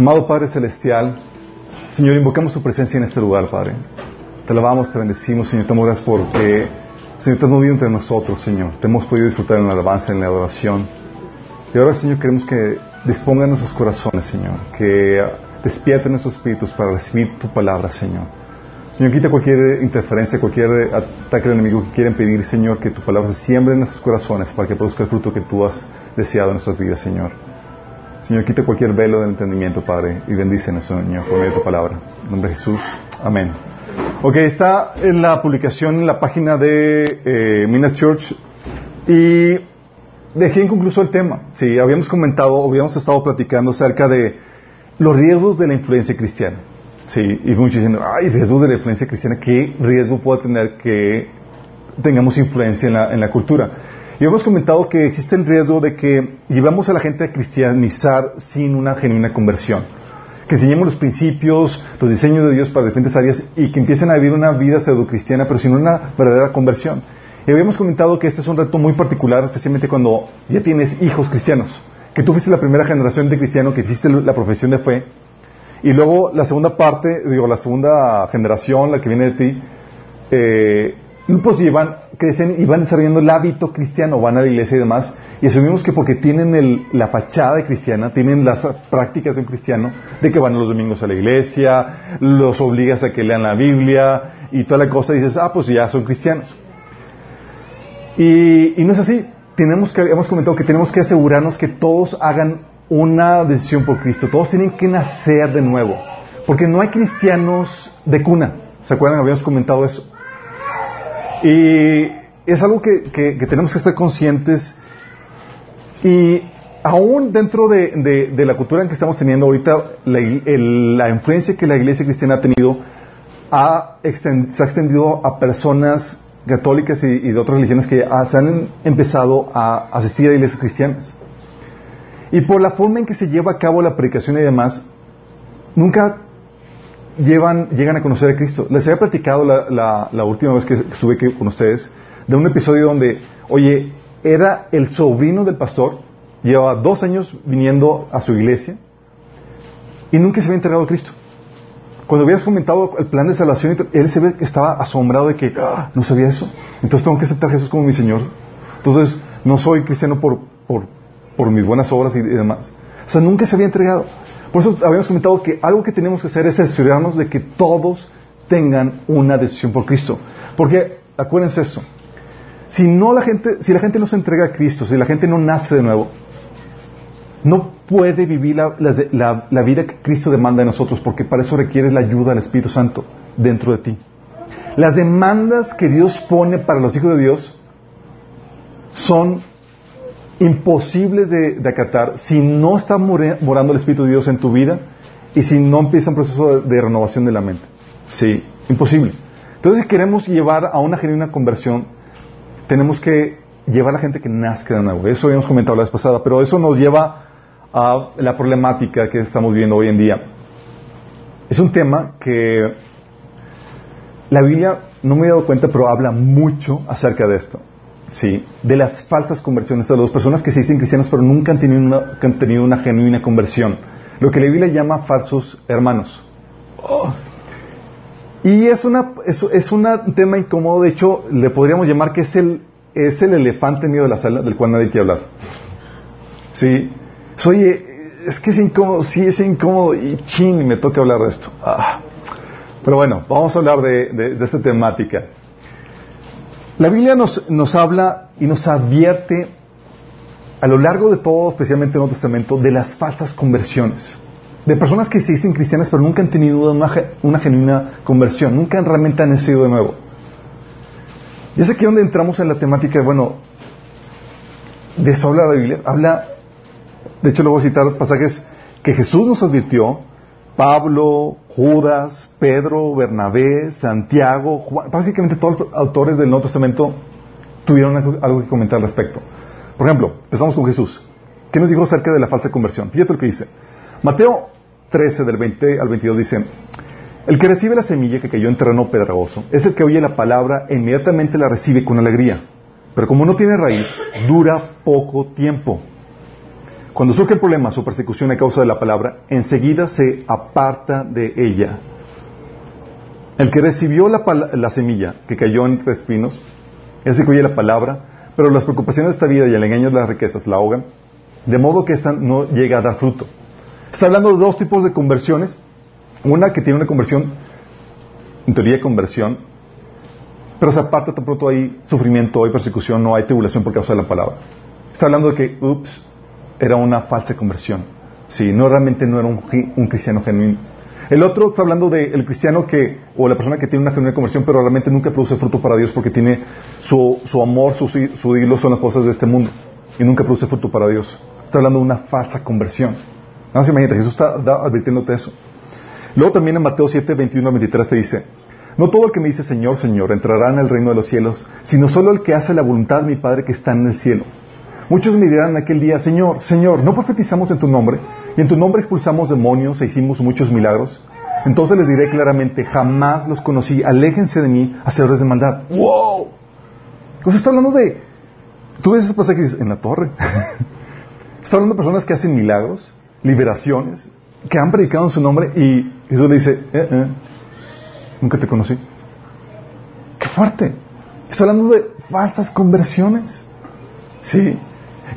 Amado Padre Celestial, Señor, invocamos tu presencia en este lugar, Padre. Te alabamos, te bendecimos, Señor, te gracias porque, Señor, te has movido entre nosotros, Señor. Te hemos podido disfrutar en la alabanza, en la adoración. Y ahora, Señor, queremos que disponga nuestros corazones, Señor, que despierte nuestros espíritus para recibir tu palabra, Señor. Señor, quita cualquier interferencia, cualquier ataque del enemigo que quieren pedir, Señor, que tu palabra se siembre en nuestros corazones para que produzca el fruto que tú has deseado en nuestras vidas, Señor. Señor, quita cualquier velo del entendimiento, Padre, y bendícenos, Señor, por medio de tu palabra. En nombre de Jesús. Amén. Ok, está en la publicación en la página de eh, Minas Church y dejé inconcluso el tema. Sí, habíamos comentado, habíamos estado platicando acerca de los riesgos de la influencia cristiana. Sí, y muchos diciendo, ay, riesgos de la influencia cristiana, ¿qué riesgo puede tener que tengamos influencia en la, en la cultura? Y hemos comentado que existe el riesgo de que llevamos a la gente a cristianizar sin una genuina conversión. Que enseñemos los principios, los diseños de Dios para diferentes áreas y que empiecen a vivir una vida pseudo-cristiana, pero sin una verdadera conversión. Y habíamos comentado que este es un reto muy particular, especialmente cuando ya tienes hijos cristianos. Que tú fuiste la primera generación de cristiano que hiciste la profesión de fe. Y luego la segunda parte, digo, la segunda generación, la que viene de ti, eh, pues llevan, crecen y van desarrollando el hábito cristiano, van a la iglesia y demás, y asumimos que porque tienen la fachada de cristiana, tienen las prácticas de un cristiano, de que van los domingos a la iglesia, los obligas a que lean la Biblia y toda la cosa, y dices, ah, pues ya son cristianos. Y, no es así. Tenemos que, hemos comentado que tenemos que asegurarnos que todos hagan una decisión por Cristo, todos tienen que nacer de nuevo, porque no hay cristianos de cuna. ¿Se acuerdan? Habíamos comentado eso. Y es algo que, tenemos que estar conscientes y aún dentro de, la cultura en que estamos teniendo ahorita, la, influencia que la iglesia cristiana ha tenido ha se ha extendido a personas católicas y, de otras religiones que se han empezado a asistir a iglesias cristianas. Y por la forma en que se lleva a cabo la predicación y demás, nunca llevan, llegan a conocer a Cristo. Les había platicado la, última vez que estuve con ustedes de un episodio donde, oye, era el sobrino del pastor, llevaba dos años viniendo a su iglesia y nunca se había entregado a Cristo. Cuando habías comentado el plan de salvación, él se ve que estaba asombrado de que ah, no sabía eso. Entonces tengo que aceptar a Jesús como mi Señor. Entonces no soy cristiano por, mis buenas obras y demás. O sea, nunca se había entregado. Por eso habíamos comentado que algo que tenemos que hacer es asegurarnos de que todos tengan una decisión por Cristo. Porque, acuérdense esto, si no la gente, si la gente no se entrega a Cristo, si la gente no nace de nuevo, no puede vivir la, vida que Cristo demanda de nosotros, porque para eso requiere la ayuda del Espíritu Santo dentro de ti. Las demandas que Dios pone para los hijos de Dios son imposibles de, acatar si no está morando el Espíritu de Dios en tu vida y si no empieza un proceso de, renovación de la mente. Sí, imposible. Entonces, si queremos llevar a una genuina conversión, tenemos que llevar a la gente que nazca de nuevo. Eso habíamos comentado la vez pasada, pero eso nos lleva a la problemática que estamos viviendo hoy en día. Es un tema que la Biblia, no me he dado cuenta, pero habla mucho acerca de esto. Sí, de las falsas conversiones, de las personas que se dicen cristianos pero nunca han tenido una, han tenido una genuina conversión. Lo que la Biblia llama falsos hermanos. Oh. Y es es, un tema incómodo, de hecho, le podríamos llamar que es el, elefante mío de la sala del cual nadie quiere hablar. Sí, oye, es que es incómodo, sí es incómodo y chin, me toca hablar de esto. Ah. Pero bueno, vamos a hablar de, de esta temática. La Biblia nos, nos habla y nos advierte a lo largo de todo, especialmente en el Nuevo Testamento, de las falsas conversiones. De personas que se dicen cristianas pero nunca han tenido una, una genuina conversión, nunca realmente han nacido de nuevo. Y es aquí donde entramos en la temática, bueno, de eso habla la Biblia. Habla, de hecho, le voy a citar pasajes que Jesús nos advirtió Pablo, Judas, Pedro, Bernabé, Santiago, Juan, básicamente todos los autores del Nuevo Testamento tuvieron algo que comentar al respecto. Por ejemplo, empezamos con Jesús. ¿Qué nos dijo acerca de la falsa conversión? Fíjate lo que dice. Mateo 13, del 20 al 22, dice, el que recibe la semilla que cayó en terreno pedregoso es el que oye la palabra e inmediatamente la recibe con alegría. Pero como no tiene raíz, dura poco tiempo. Cuando surge el problema, su persecución a causa de la palabra, enseguida se aparta de ella. El que recibió la, semilla que cayó entre espinos, ese que oye la palabra, pero las preocupaciones de esta vida y el engaño de las riquezas la ahogan, de modo que ésta no llega a dar fruto. Está hablando de dos tipos de conversiones. Una que tiene una conversión, en teoría conversión, pero se aparta tan pronto hay sufrimiento, hay persecución, no hay tribulación por causa de la palabra. Está hablando de que, ups, era una falsa conversión. Sí, no realmente no era un, cristiano genuino. El otro está hablando del cristiano que, o la persona que tiene una genuina conversión, pero realmente nunca produce fruto para Dios porque tiene su, amor, su, su hilo son las cosas de este mundo y nunca produce fruto para Dios. Está hablando de una falsa conversión. Nada más imagínate, Jesús está advirtiéndote eso. Luego también en Mateo 7, 21 a 23 te dice, no todo el que me dice Señor, Señor entrará en el reino de los cielos, sino solo el que hace la voluntad de mi Padre que está en el cielo. Muchos me dirán en aquel día, Señor, Señor, ¿no profetizamos en tu nombre? Y en tu nombre expulsamos demonios e hicimos muchos milagros. Entonces les diré claramente, jamás los conocí, aléjense de mí, hacedores de maldad. ¡Wow! Pues está hablando de... Tú ves esos pasajes en la torre. está hablando de personas que hacen milagros, liberaciones, que han predicado en su nombre y Jesús le dice, eh, eh, nunca te conocí. ¡Qué fuerte! Está hablando de falsas conversiones. Sí.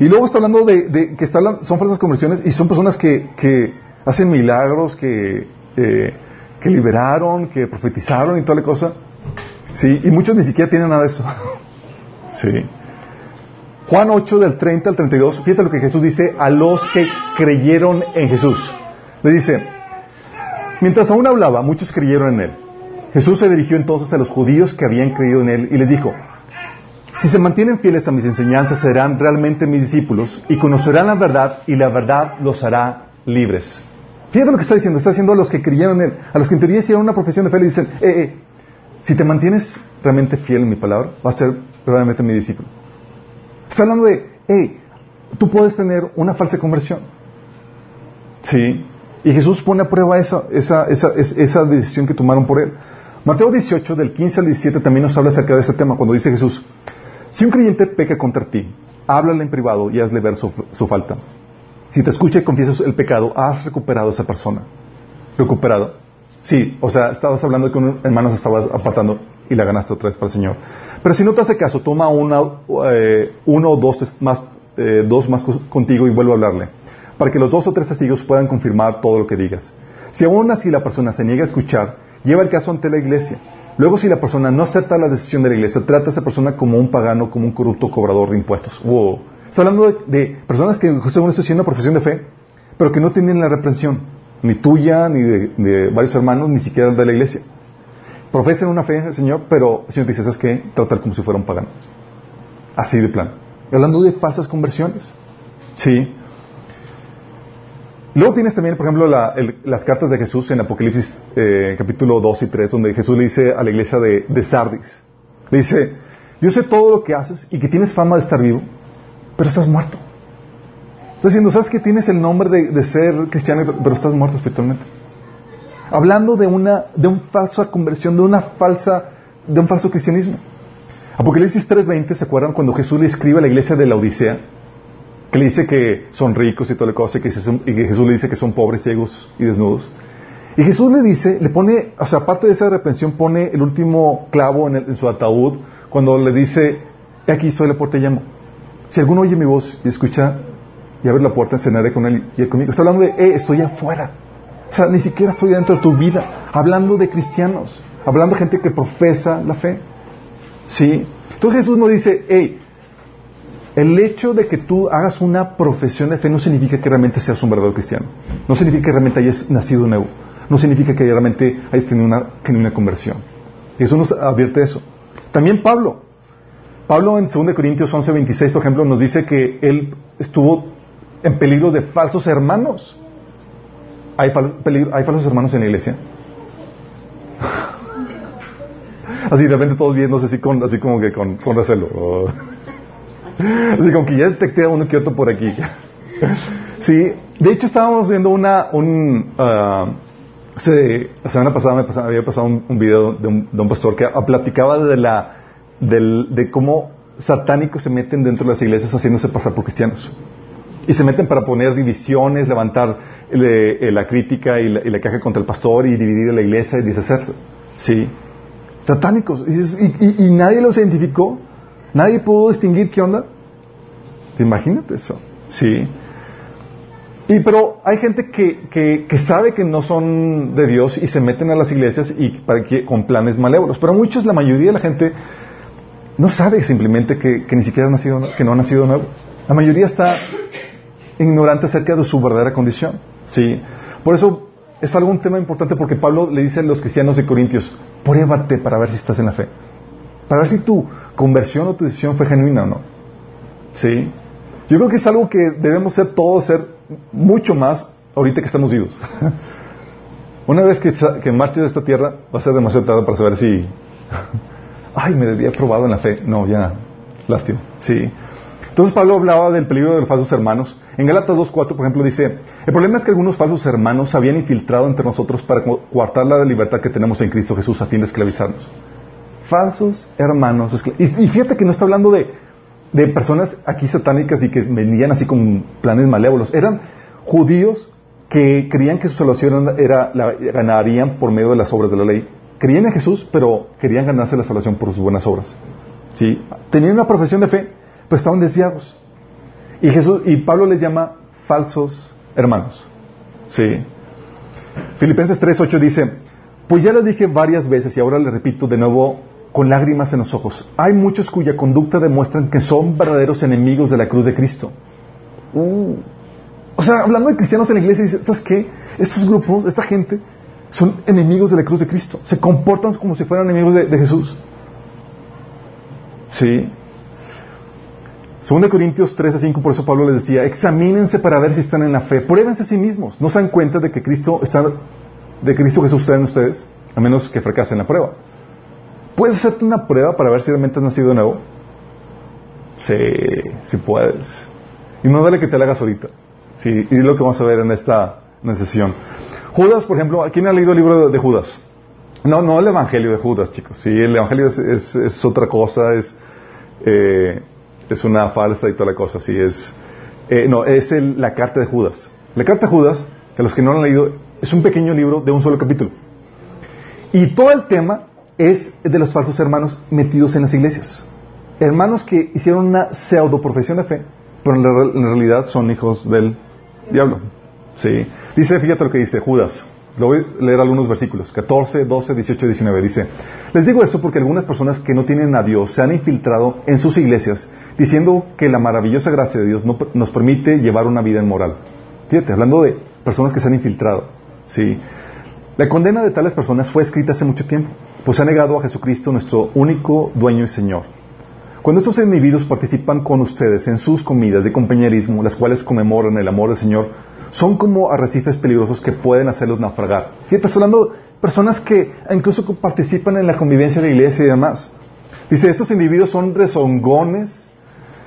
Y luego está hablando de, que está son falsas conversiones y son personas que, hacen milagros, que, eh, que liberaron, que profetizaron y toda la cosa. Sí, y muchos ni siquiera tienen nada de eso. sí. Juan 8 del 30 al 32, fíjate lo que Jesús dice a los que creyeron en Jesús. Le dice, mientras aún hablaba, muchos creyeron en él. Jesús se dirigió entonces a los judíos que habían creído en él y les dijo, si se mantienen fieles a mis enseñanzas, serán realmente mis discípulos y conocerán la verdad y la verdad los hará libres. Fíjate lo que está diciendo. Está diciendo a los que creyeron en él, a los que en teoría hicieron una profesión de fe, le dicen, eh, eh, si te mantienes realmente fiel en mi palabra, vas a ser realmente mi discípulo. Está hablando de, hey, tú puedes tener una falsa conversión. Sí. Y Jesús pone a prueba esa, esa, decisión que tomaron por él. Mateo 18, del 15 al 17, también nos habla acerca de ese tema cuando dice Jesús, si un creyente peca contra ti, háblale en privado y hazle ver su, falta. Si te escucha y confiesas el pecado, has recuperado a esa persona. ¿Recuperado? Sí, o sea, estabas hablando que un hermano se estaba apartando y la ganaste otra vez para el Señor. Pero si no te hace caso, toma una, eh, uno o dos más, eh, dos más contigo y vuelve a hablarle, para que los dos o tres testigos puedan confirmar todo lo que digas. Si aún así la persona se niega a escuchar, lleva el caso ante la iglesia. Luego, si la persona no acepta la decisión de la iglesia, trata a esa persona como un pagano, como un corrupto cobrador de impuestos. Wow. Está hablando de, personas que, según esto, haciendo una profesión de fe, pero que no tienen la reprensión, ni tuya, ni de, varios hermanos, ni siquiera de la iglesia. Profesan una fe, Señor, pero el Señor dice, ¿sabes qué? Tratar como si fuera un pagano. Así de plan. Hablando de falsas conversiones. Sí. Luego tienes también, por ejemplo, las cartas de Jesús en Apocalipsis eh, capítulo 2 y 3, donde Jesús le dice a la iglesia de, Sardis, le dice, yo sé todo lo que haces y que tienes fama de estar vivo, pero estás muerto. Está diciendo, ¿sabes que tienes el nombre de, ser cristiano, pero estás muerto espiritualmente? Hablando de una, de una falsa conversión, de una falsa, de un falso cristianismo. Apocalipsis 3.20, ¿se acuerdan cuando Jesús le escribe a la iglesia de la Odisea? Que le dice que son ricos y toda la cosa, y que, Jesús le dice que son pobres, ciegos y desnudos. Y Jesús le dice, le pone, o sea, aparte de esa reprensión, pone el último clavo en, su ataúd cuando le dice, aquí estoy la puerta y llamo. Si alguno oye mi voz y escucha y abre la puerta, cenaré con él y él conmigo. Está hablando de, eh, estoy afuera. O sea, ni siquiera estoy dentro de tu vida. Hablando de cristianos. Hablando de gente que profesa la fe. ¿Sí? Entonces Jesús no dice, hey, el hecho de que tú hagas una profesión de fe no significa que realmente seas un verdadero cristiano. No significa que realmente hayas nacido nuevo. No significa que realmente hayas tenido una genuina conversión. Y eso nos advierte eso. También Pablo. Pablo en 2 Corintios 11, 26, por ejemplo, nos dice que él estuvo en peligro de falsos hermanos. ¿Hay, falsos hermanos en la iglesia? así de repente todos viendo así, con, así como que con, con recelo. Así como que ya detecté a uno que otro por aquí. Sí, de hecho estábamos viendo una, un, uh, la semana pasada me había pasado un, video de un, pastor que platicaba de la, del, de cómo satánicos se meten dentro de las iglesias haciéndose pasar por cristianos. Y se meten para poner divisiones, levantar eh, la crítica y la, y queja contra el pastor y dividir la iglesia y deshacerse. ¿Sí? Satánicos. Y, nadie los identificó. Nadie pudo distinguir qué onda. Imagínate eso. ¿Sí? Y pero hay gente que, que, sabe que no son de Dios y se meten a las iglesias y para que, con planes malévolos. Pero muchos, la mayoría de la gente, no sabe simplemente que, ni siquiera ha nacido, que no ha nacido nuevo. La mayoría está ignorante acerca de su verdadera condición. ¿sí? Por eso es algo un tema importante porque Pablo le dice a los cristianos de Corintios, pruébate para ver si estás en la fe. Para ver si tu conversión o tu decisión fue genuina o no. ¿Sí? Yo creo que es algo que debemos ser todos, ser mucho más ahorita que estamos vivos. Una vez que, que marches de esta tierra, va a ser demasiado tarde para saber si, ay, me había probado en la fe. No, ya, lástima. Sí. Entonces Pablo hablaba del peligro de los falsos hermanos. En Galatas 2.4, por ejemplo, dice, el problema es que algunos falsos hermanos se habían infiltrado entre nosotros para coartar la libertad que tenemos en Cristo Jesús a fin de esclavizarnos. Falsos hermanos. Y, fíjate que no está hablando de, de personas aquí satánicas y que venían así con planes malévolos. Eran judíos que creían que su salvación era, la ganarían por medio de las obras de la ley. Creían en Jesús, pero querían ganarse la salvación por sus buenas obras. ¿Sí? Tenían una profesión de fe, pero estaban desviados. Y, Jesús, y Pablo les llama falsos hermanos. ¿Sí? Filipenses 3.8 dice, pues ya les dije varias veces y ahora les repito de nuevo con lágrimas en los ojos, hay muchos cuya conducta demuestran que son verdaderos enemigos de la cruz de Cristo. Uh. O sea, hablando de cristianos en la iglesia, dice, ¿sabes qué? Estos grupos, esta gente, son enemigos de la cruz de Cristo. Se comportan como si fueran enemigos de, de Jesús. ¿Sí? 2 Corintios 3 a 5, por eso Pablo les decía, examínense para ver si están en la fe, pruébense a sí mismos, no se dan cuenta de que Cristo está, de Cristo Jesús está en ustedes, a menos que fracasen la prueba. ¿Puedes hacerte una prueba para ver si realmente has nacido de nuevo? Sí, sí puedes. Y no dale que te la hagas ahorita. Sí, y lo que vamos a ver en esta, sesión. Judas, por ejemplo, ¿quién ha leído el libro de, Judas? No, no el Evangelio de Judas, chicos. Sí, el Evangelio es, otra cosa, es... Eh, es una falsa y toda la cosa, así es. Eh, no, es la carta de Judas. La carta de Judas, que los que no lo han leído, es un pequeño libro de un solo capítulo. Y todo el tema es de los falsos hermanos metidos en las iglesias. Hermanos que hicieron una pseudo profesión de fe, pero en, realidad son hijos del diablo. ¿Sí? Dice, fíjate lo que dice Judas. Lo voy a leer algunos versículos, 14, 12, 18 y 19. Dice, les digo esto porque algunas personas que no tienen a Dios se han infiltrado en sus iglesias diciendo que la maravillosa gracia de Dios no, nos permite llevar una vida inmoral. Fíjate, hablando de personas que se han infiltrado. ¿sí? La condena de tales personas fue escrita hace mucho tiempo, pues ha negado a Jesucristo nuestro único dueño y Señor. Cuando estos individuos participan con ustedes en sus comidas de compañerismo, las cuales conmemoran el amor del Señor, son como arrecifes peligrosos que pueden hacerlos naufragar. Fíjate, estás hablando de personas que incluso participan en la convivencia de la iglesia y demás. Dice, estos individuos son rezongones,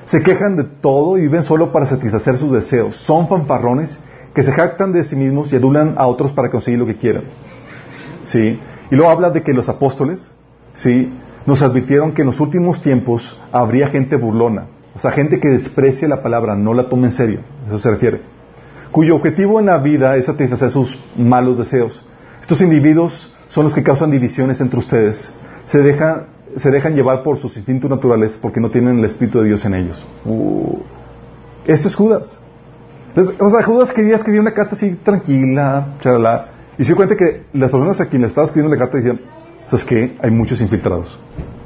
se quejan de todo y viven solo para satisfacer sus deseos. Son fanfarrones que se jactan de sí mismos y adulan a otros para conseguir lo que quieran. ¿Sí? Y luego habla de que los apóstoles, ¿sí? Nos advirtieron que en los últimos tiempos habría gente burlona. O sea, gente que desprecia la palabra, no la toma en serio. Eso se refiere. Cuyo objetivo en la vida es satisfacer sus malos deseos. Estos individuos son los que causan divisiones entre ustedes. Se dejan se dejan llevar por sus instintos naturales porque no tienen el Espíritu de Dios en ellos. Uh. Esto es Judas. Entonces, o sea, Judas quería escribir una carta así tranquila, charla, y se cuenta que las personas a quienes estaba escribiendo la carta decían, ¿sabes qué? Hay muchos infiltrados.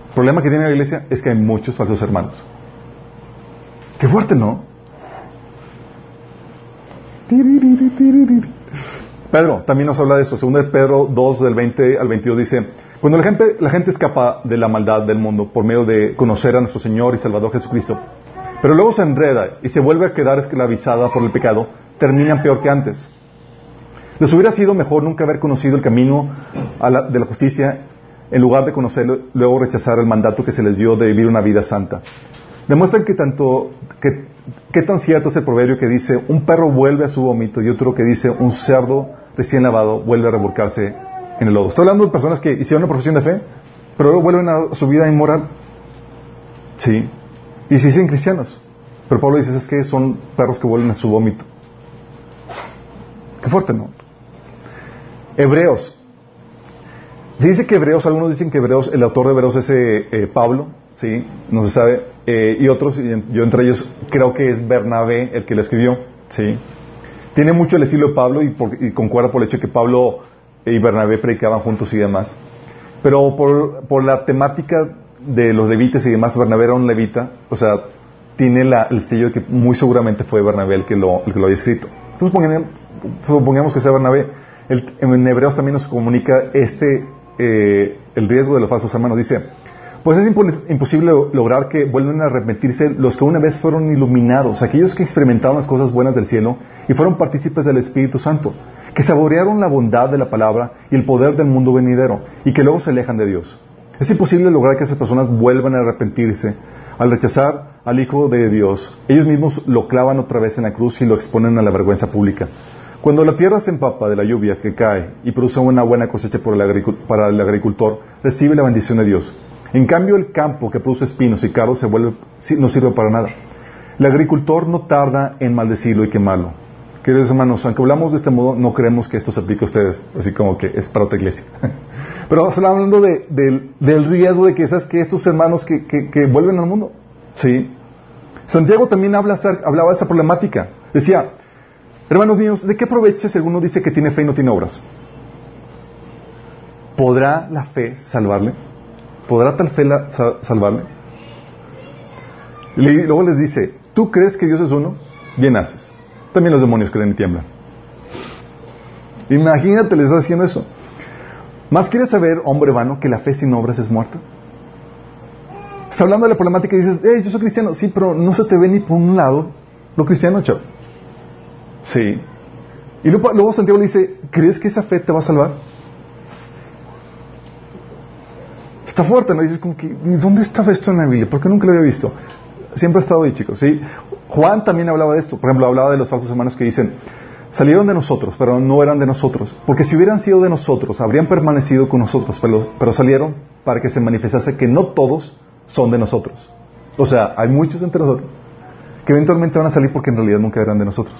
El problema que tiene la iglesia es que hay muchos falsos hermanos. Qué fuerte, ¿no? Pedro también nos habla de eso. Segundo de Pedro 2, del 20 al 22 dice, cuando la gente, la gente escapa de la maldad del mundo por medio de conocer a nuestro Señor y Salvador Jesucristo, pero luego se enreda y se vuelve a quedar esclavizada por el pecado, terminan peor que antes. Les hubiera sido mejor nunca haber conocido el camino de la justicia en lugar de conocerlo, luego rechazar el mandato que se les dio de vivir una vida santa. Demuestran que tanto, que, tan cierto es el proverbio que dice, un perro vuelve a su vómito y otro que dice, un cerdo recién lavado vuelve a revolcarse en el lodo. Estoy hablando de personas que hicieron una profesión de fe, pero luego vuelven a su vida inmoral. Sí. Y se dicen cristianos. Pero Pablo dice, es que son perros que vuelven a su vómito. Qué fuerte, ¿no? Hebreos. Se dice que Hebreos, algunos dicen que Hebreos, el autor de Hebreos es eh, eh, Pablo, ¿sí? No se sabe. Eh, y otros, yo entre ellos creo que es Bernabé el que lo escribió, ¿sí? Tiene mucho el estilo de Pablo y, por, concuerda por el hecho de que Pablo y Bernabé predicaban juntos y demás. Pero por, por la temática de los levitas y demás, Bernabé era un levita, o sea, tiene la, el sello de que muy seguramente fue Bernabé el que lo, el que lo había escrito. Entonces supongamos que sea Bernabé. En Hebreos también nos comunica este, eh, el riesgo de los falsos hermanos. Dice, pues es imposible lograr que vuelvan a arrepentirse los que una vez fueron iluminados, aquellos que experimentaron las cosas buenas del cielo y fueron partícipes del Espíritu Santo, que saborearon la bondad de la palabra y el poder del mundo venidero y que luego se alejan de Dios. Es imposible lograr que esas personas vuelvan a arrepentirse al rechazar al Hijo de Dios. Ellos mismos lo clavan otra vez en la cruz y lo exponen a la vergüenza pública. Cuando la tierra se empapa de la lluvia que cae y produce una buena cosecha para el agricultor, recibe la bendición de Dios. En cambio, el campo que produce espinos y cardos se vuelve, no sirve para nada. El agricultor no tarda en maldecirlo y quemarlo. Queridos hermanos, aunque hablamos de este modo, no creemos que esto se aplique a ustedes, así como que es para otra iglesia. Pero estamos hablando del riesgo de que, ¿sabes? que estos hermanos que, que, vuelven al mundo. ¿sí? Santiago también habla, hablaba de esa problemática. Decía, hermanos míos, ¿de qué aprovecha si alguno dice que tiene fe y no tiene obras? ¿Podrá la fe salvarle? ¿Podrá tal fe salvarle? Y luego les dice, ¿tú crees que Dios es uno? Bien haces. También los demonios creen y tiemblan. Imagínate, les está haciendo eso. ¿Más quieres saber, hombre vano, que la fe sin obras es muerta? Está hablando de la problemática y dices, hey, yo soy cristiano. Sí, pero no se te ve ni por un lado lo cristiano, chavo. Sí. Y luego, luego Santiago le dice, ¿crees que esa fe te va a salvar? Está fuerte, ¿no? Dices como que, ¿dónde estaba esto en la Biblia? ¿Por qué nunca lo había visto? Siempre ha estado ahí, chicos, ¿sí? Juan también hablaba de esto. Por ejemplo, hablaba de los falsos hermanos que dicen, salieron de nosotros, pero no eran de nosotros. Porque si hubieran sido de nosotros, habrían permanecido con nosotros, pero, pero salieron para que se manifestase que no todos son de nosotros. O sea, hay muchos entre nosotros que eventualmente van a salir porque en realidad nunca eran de nosotros.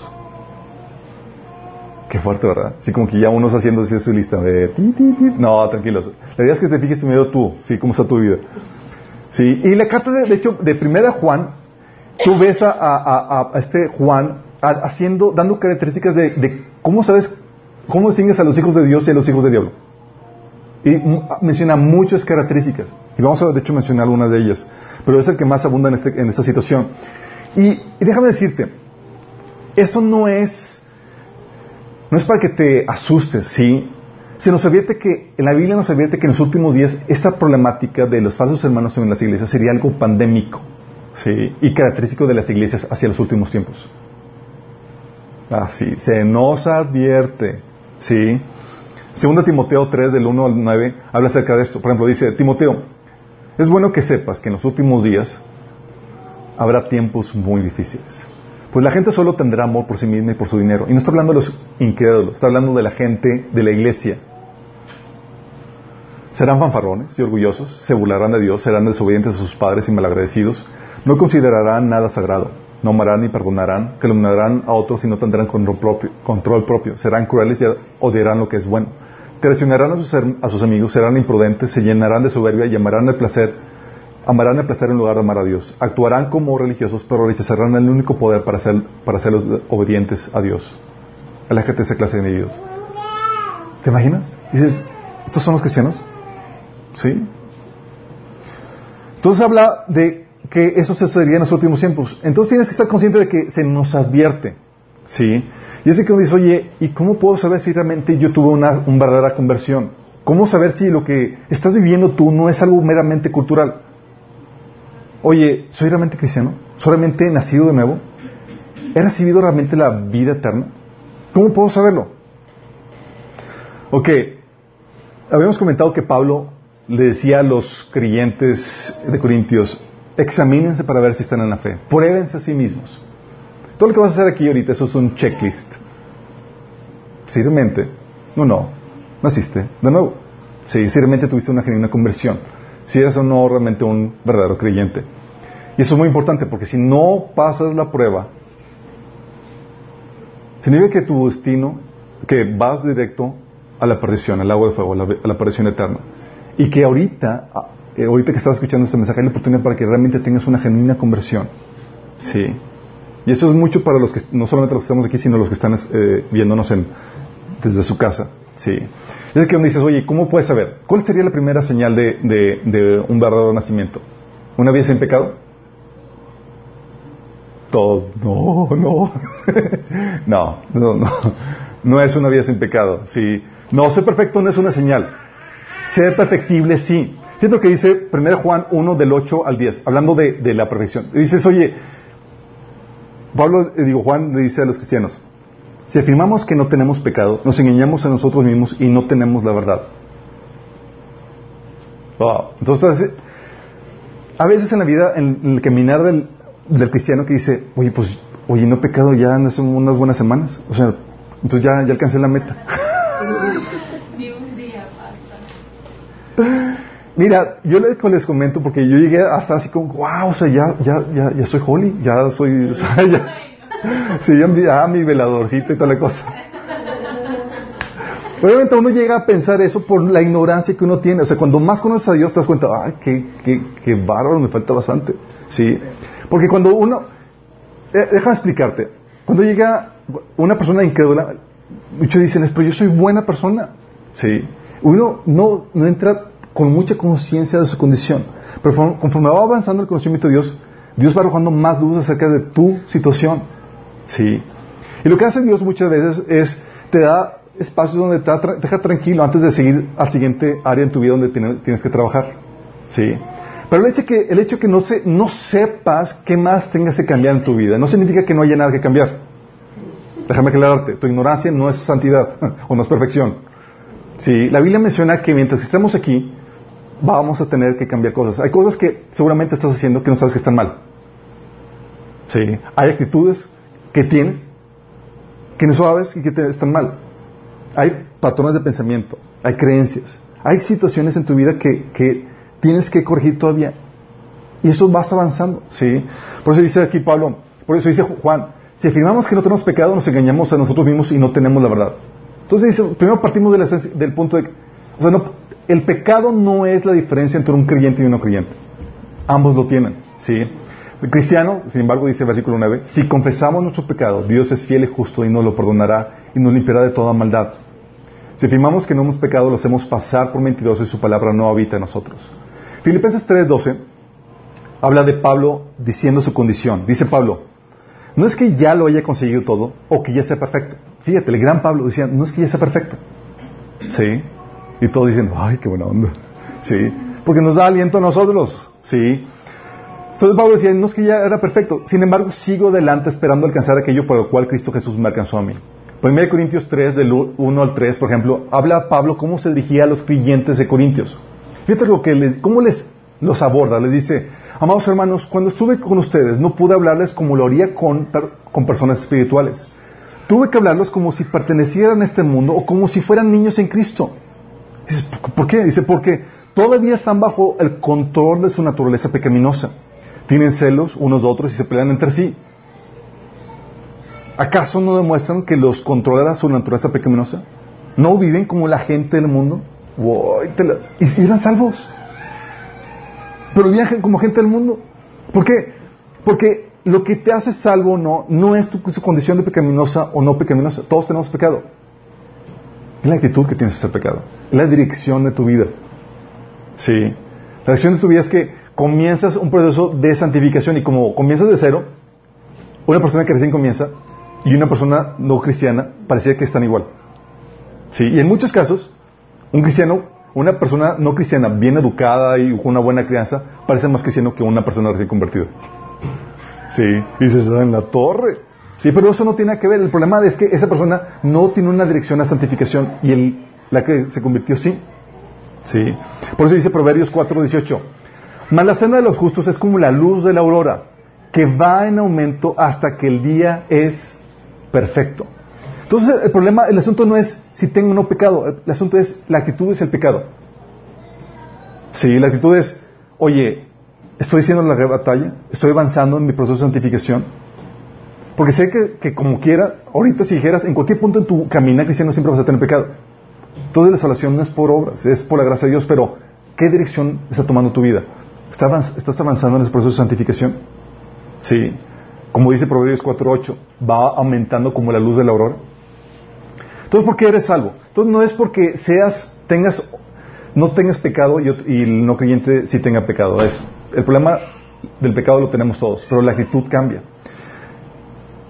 Qué fuerte, ¿verdad? Así como que ya uno está haciendo así su lista de... Ti, ti, ti. No, tranquilos. La idea es que te fijes primero tú, ¿sí? ¿Cómo está tu vida? ¿Sí? Y la carta, de, hecho, de primera Juan, tú ves a, a, a este Juan haciendo, dando características de, de, cómo sabes, cómo distingues a los hijos de Dios y a los hijos de diablo. Y menciona muchas características. Y vamos a, de hecho, mencionar algunas de ellas. Pero es el que más abunda en, este, en esta situación. Y, y déjame decirte, eso no es no es para que te asustes, ¿sí? Se nos advierte que, en la Biblia nos advierte que en los últimos días esta problemática de los falsos hermanos en las iglesias sería algo pandémico, ¿sí? Y característico de las iglesias hacia los últimos tiempos. Así, se nos advierte, ¿sí? Segunda Timoteo 3, del 1 al 9, habla acerca de esto. Por ejemplo, dice, Timoteo, es bueno que sepas que en los últimos días habrá tiempos muy difíciles. Pues la gente solo tendrá amor por sí misma y por su dinero. Y no está hablando de los incrédulos, está hablando de la gente de la iglesia. Serán fanfarrones y orgullosos, se burlarán de Dios, serán desobedientes a sus padres y malagradecidos, no considerarán nada sagrado, no amarán ni perdonarán, calumniarán a otros y no tendrán control propio, control propio serán crueles y odiarán lo que es bueno. Traicionarán a sus, a sus amigos, serán imprudentes, se llenarán de soberbia y amarán el placer amarán el placer en lugar de amar a Dios. Actuarán como religiosos, pero rechazarán el único poder para ser, para ser obedientes a Dios. Aléjate de esa clase de individuos. ¿Te imaginas? dices, ¿estos son los cristianos? ¿Sí? Entonces habla de que eso se sucedería en los últimos tiempos. Entonces tienes que estar consciente de que se nos advierte. ¿Sí? Y es que uno dice, oye, ¿y cómo puedo saber si realmente yo tuve una, una verdadera conversión? ¿Cómo saber si lo que estás viviendo tú no es algo meramente cultural? Oye, ¿soy realmente cristiano? ¿Soy realmente nacido de nuevo? ¿He recibido realmente la vida eterna? ¿Cómo puedo saberlo? Ok, habíamos comentado que Pablo le decía a los creyentes de Corintios, examínense para ver si están en la fe, pruébense a sí mismos. Todo lo que vas a hacer aquí ahorita, eso es un checklist. Si realmente, no, no, naciste de nuevo. Si realmente tuviste una genuina conversión si eres o no realmente un verdadero creyente. Y eso es muy importante porque si no pasas la prueba, significa que tu destino, que vas directo a la perdición, al agua de fuego, a la, perdición eterna. Y que ahorita, eh, ahorita que estás escuchando este mensaje, hay la oportunidad para que realmente tengas una genuina conversión. Sí. Y eso es mucho para los que, no solamente los que estamos aquí, sino los que están eh, viéndonos en, desde su casa. Sí. Es que donde dices, oye, ¿cómo puedes saber? ¿Cuál sería la primera señal de, un verdadero nacimiento? ¿Una vida sin pecado? Todos, no, no. no, no, no. No es una vida sin pecado. Sí. No, ser perfecto no es una señal. Ser perfectible sí. Lo que dice 1 Juan 1 del 8 al 10, hablando de, de la perfección. Dices, oye, Pablo, eh, digo, Juan le dice a los cristianos, si afirmamos que no tenemos pecado, nos engañamos a nosotros mismos y no tenemos la verdad. Entonces, a veces en la vida, en el caminar del, del cristiano que dice, oye, pues, oye, no he pecado ya en hace unas buenas semanas. O sea, pues ya, ya alcancé la meta. Mira, yo les, comento porque yo llegué hasta así como, wow, o sea, ya, ya, ya, ya soy holy, ya soy, o sea, ya, sí, ya, mi veladorcito y toda la cosa. Obviamente uno llega a pensar eso por la ignorancia que uno tiene. O sea, cuando más conoces a Dios te das cuenta, ay, qué, qué, qué bárbaro, me falta bastante. ¿Sí? Porque cuando uno, eh, déjame explicarte, cuando llega una persona incrédula, muchos dicen, pero yo soy buena persona. ¿Sí? Uno no, no entra con mucha conciencia de su condición. Pero conforme va avanzando el conocimiento de Dios, Dios va arrojando más luz acerca de tu situación. ¿Sí? Y lo que hace Dios muchas veces es, te da espacios donde te deja tranquilo antes de seguir al siguiente área en tu vida donde tienes que trabajar. ¿Sí? Pero el hecho que, el hecho que no, se, no sepas qué más tengas que cambiar en tu vida no significa que no haya nada que cambiar. Déjame aclararte, tu ignorancia no es santidad o no es perfección. Sí, la Biblia menciona que mientras estemos aquí, vamos a tener que cambiar cosas. Hay cosas que seguramente estás haciendo que no sabes que están mal. Sí, hay actitudes que tienes que no sabes y que te están mal. Hay patrones de pensamiento, hay creencias, hay situaciones en tu vida que, que tienes que corregir todavía. Y eso vas avanzando, ¿sí? Por eso dice aquí Pablo, por eso dice Juan, si afirmamos que no tenemos pecado, nos engañamos a nosotros mismos y no tenemos la verdad. Entonces dice, primero partimos del punto de, o sea, no, el pecado no es la diferencia entre un creyente y un no creyente. Ambos lo tienen, ¿sí? El cristiano, sin embargo, dice el versículo 9, si confesamos nuestro pecado, Dios es fiel y justo y nos lo perdonará y nos limpiará de toda maldad. Si afirmamos que no hemos pecado, lo hacemos pasar por mentiroso y su palabra no habita en nosotros. Filipenses 3:12 habla de Pablo diciendo su condición. Dice Pablo, no es que ya lo haya conseguido todo o que ya sea perfecto. Fíjate, el gran Pablo decía, no es que ya sea perfecto. ¿Sí? Y todos dicen, ay, qué buena onda. ¿Sí? Porque nos da aliento a nosotros. ¿Sí? Entonces Pablo decía, no es que ya era perfecto. Sin embargo, sigo adelante esperando alcanzar aquello por lo cual Cristo Jesús me alcanzó a mí. 1 Corintios 3, del 1 al 3, por ejemplo, habla Pablo cómo se dirigía a los creyentes de Corintios. Fíjate lo que les, cómo les los aborda. Les dice, amados hermanos, cuando estuve con ustedes no pude hablarles como lo haría con, con personas espirituales. Tuve que hablarlos como si pertenecieran a este mundo o como si fueran niños en Cristo. ¿por qué? Dice, porque todavía están bajo el control de su naturaleza pecaminosa. Tienen celos unos de otros y se pelean entre sí. ¿Acaso no demuestran que los controla su naturaleza pecaminosa? ¿No viven como la gente del mundo? y eran salvos. Pero viajan como gente del mundo. ¿Por qué? Porque lo que te hace salvo no, no es tu, condición de pecaminosa o no pecaminosa. Todos tenemos pecado. Es la actitud que tienes de ser pecado. Es la dirección de tu vida. Sí. La dirección de tu vida es que comienzas un proceso de santificación y como comienzas de cero, una persona que recién comienza y una persona no cristiana parecía que están igual. Sí. Y en muchos casos, un cristiano, una persona no cristiana, bien educada y con una buena crianza, parece más cristiano que una persona recién convertida. Sí, y dices, ah, en la torre. Sí, pero eso no tiene que ver. El problema es que esa persona no tiene una dirección a santificación y el, la que se convirtió sí. Sí. Por eso dice Proverbios 4:18. Mas la cena de los justos es como la luz de la aurora, que va en aumento hasta que el día es perfecto. Entonces, el problema, el asunto no es si tengo o no pecado, el asunto es la actitud es el pecado. Sí, la actitud es, oye, Estoy haciendo la batalla, estoy avanzando en mi proceso de santificación. Porque sé que, que como quiera, ahorita si dijeras, en cualquier punto en tu camina cristiano siempre vas a tener pecado. Toda la salvación no es por obras, es por la gracia de Dios, pero ¿qué dirección está tomando tu vida? ¿Estás avanzando en ese proceso de santificación? Sí. Como dice Proverbios 4.8, va aumentando como la luz de la aurora. Entonces, ¿por qué eres salvo? Entonces, no es porque seas, tengas, no tengas pecado y, el no creyente sí tenga pecado. Es, el problema del pecado lo tenemos todos, pero la actitud cambia.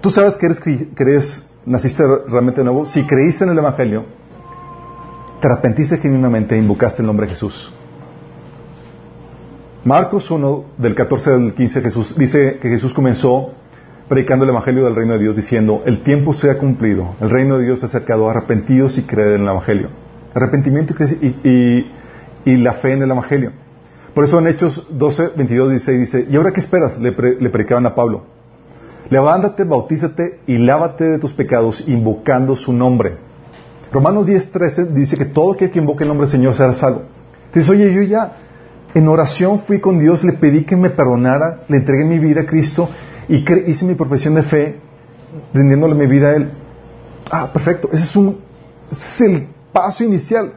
Tú sabes que eres, que eres naciste realmente de nuevo. Si creíste en el Evangelio, te arrepentiste genuinamente e invocaste el nombre de Jesús. Marcos 1, del 14 al 15, Jesús, dice que Jesús comenzó predicando el Evangelio del reino de Dios diciendo, el tiempo se ha cumplido, el reino de Dios se ha acercado, arrepentidos y creed en el Evangelio. Arrepentimiento y, y, la fe en el Evangelio. Por eso en Hechos 12, 22, 16 dice, ¿y ahora qué esperas? Le, le predicaban a Pablo. Levántate, bautízate y lávate de tus pecados invocando su nombre. Romanos 10, 13 dice que todo aquel que invoque el nombre del Señor será salvo. Dices, oye, yo ya en oración fui con Dios, le pedí que me perdonara, le entregué mi vida a Cristo y hice mi profesión de fe rindiéndole mi vida a Él. Ah, perfecto. Ese es, un, es el paso inicial.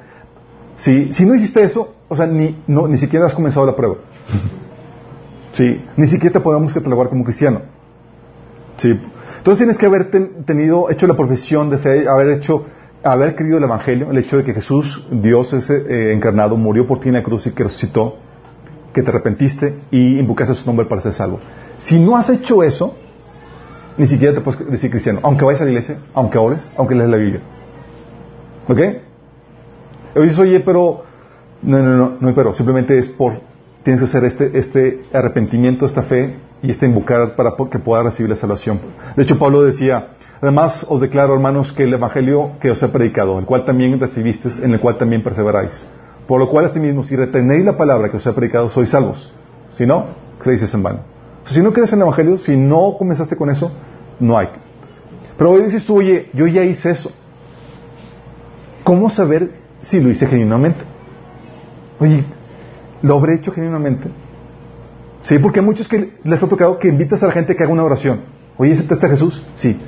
Si no hiciste eso, o sea, ni, no, ni siquiera has comenzado la prueba. Sí, ni siquiera te podemos catalogar como cristiano. Sí. Entonces tienes que haber tenido, hecho la profesión de fe, haber hecho haber creído el Evangelio, el hecho de que Jesús, Dios ese, eh, encarnado, murió por ti en la cruz y que resucitó, que te arrepentiste y invocaste su nombre para ser salvo. Si no has hecho eso, ni siquiera te puedes decir cristiano, aunque vayas a la iglesia, aunque ores, aunque lees la Biblia. ¿Ok? Y dices, oye, pero... No, no, no, no, pero simplemente es por... Tienes que hacer este, este arrepentimiento, esta fe y este invocar para que puedas recibir la salvación. De hecho, Pablo decía, Además, os declaro, hermanos, que el Evangelio que os he predicado, el cual también recibisteis, en el cual también perseveráis. Por lo cual, asimismo, si retenéis la palabra que os he predicado, sois salvos. Si no, creéis en vano. si no crees en el Evangelio, si no comenzaste con eso, no hay. Pero hoy dices tú, oye, yo ya hice eso. ¿Cómo saber si lo hice genuinamente? Oye, ¿lo habré hecho genuinamente? Sí, porque a muchos que les ha tocado que invitas a la gente que haga una oración. Oye, ¿aceptaste a Jesús? Sí.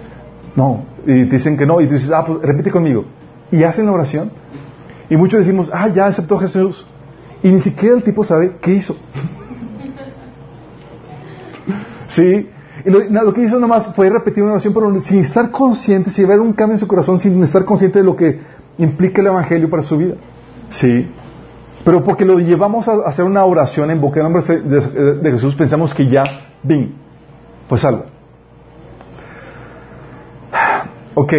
No, y dicen que no, y dices, ah, pues repite conmigo. Y hacen la oración. Y muchos decimos, ah, ya aceptó Jesús. Y ni siquiera el tipo sabe qué hizo. ¿Sí? Y lo, que hizo nomás fue repetir una oración, pero sin estar consciente, sin ver un cambio en su corazón, sin estar consciente de lo que implica el Evangelio para su vida. ¿Sí? Pero porque lo llevamos a hacer una oración, en invocar el nombre de, Jesús, pensamos que ya, ¡bing! Pues algo. Ok,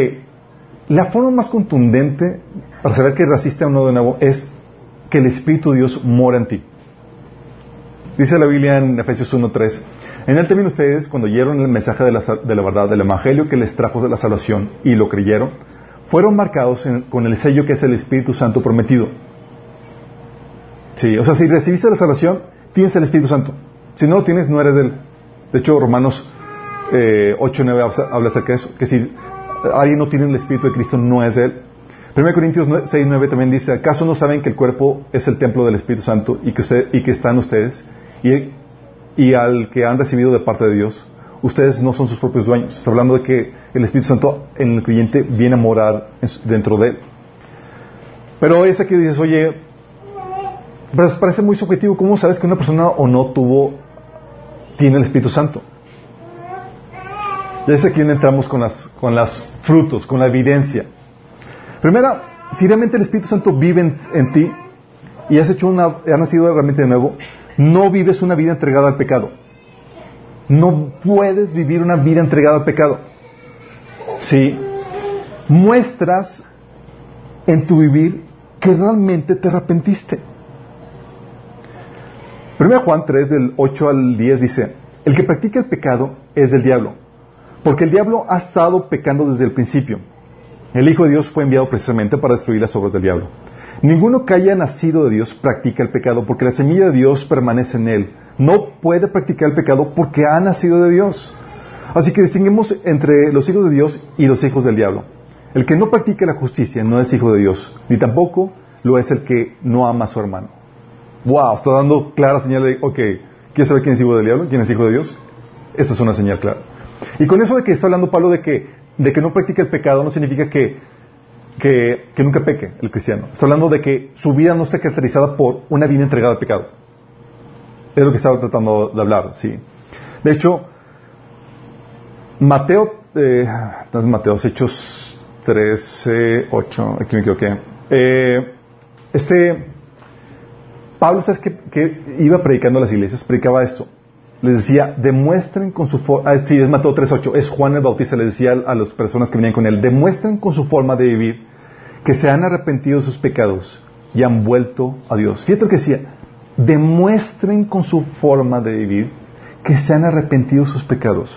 la forma más contundente para saber que resiste a uno de nuevo es que el Espíritu de Dios mora en ti. Dice la Biblia en Efesios 1.3, en él también ustedes, cuando oyeron el mensaje de la, verdad, del Evangelio que les trajo de la salvación y lo creyeron, fueron marcados con el sello que es el Espíritu Santo prometido. Sí, o sea, si recibiste la salvación, tienes el Espíritu Santo. Si no lo tienes, no eres de él. De hecho, Romanos eh, 8.9 habla acerca de eso, que si alguien no tiene el Espíritu de Cristo, no es Él. 1 Corintios 6, 9 también dice, ¿acaso no saben que el cuerpo es el templo del Espíritu Santo y que, usted, y que están ustedes? Y, al que han recibido de parte de Dios, ustedes no son sus propios dueños. Está hablando de que el Espíritu Santo en el creyente viene a morar dentro de él. Pero es aquí dices, oye, pero parece muy subjetivo. ¿Cómo sabes que una persona o no tuvo, tiene el Espíritu Santo? Y es aquí entramos con las, con las frutos, con la evidencia. Primera, si realmente el Espíritu Santo vive en, ti y has hecho una, has nacido realmente de nuevo, no vives una vida entregada al pecado. No puedes vivir una vida entregada al pecado. Si muestras en tu vivir que realmente te arrepentiste. 1 Juan 3, del 8 al 10 dice, el que practica el pecado es del diablo porque el diablo ha estado pecando desde el principio. El Hijo de Dios fue enviado precisamente para destruir las obras del diablo. Ninguno que haya nacido de Dios practica el pecado, porque la semilla de Dios permanece en él. No puede practicar el pecado porque ha nacido de Dios. Así que distinguimos entre los hijos de Dios y los hijos del diablo. El que no practica la justicia no es hijo de Dios, ni tampoco lo es el que no ama a su hermano. Wow, está dando clara señal de, ok, ¿Quieres saber quién es hijo del diablo? ¿Quién es hijo de Dios? Esta es una señal clara. Y con eso de que está hablando Pablo de que, de que no practica el pecado no significa que, que, nunca peque el cristiano. Está hablando de que su vida no está caracterizada por una vida entregada al pecado. Es lo que estaba tratando de hablar, sí. De hecho, Mateo, eh, Mateo, Hechos 13, 8, aquí me equivoqué. Eh, este, Pablo, ¿sabes que, que iba predicando a las iglesias? Predicaba esto. Les decía, demuestren con su forma, ah, sí, es Mateo 3.8, es Juan el Bautista, le decía a, las personas que venían con él, demuestren con su forma de vivir que se han arrepentido de sus pecados y han vuelto a Dios. Fíjate lo que decía, demuestren con su forma de vivir que se han arrepentido de sus pecados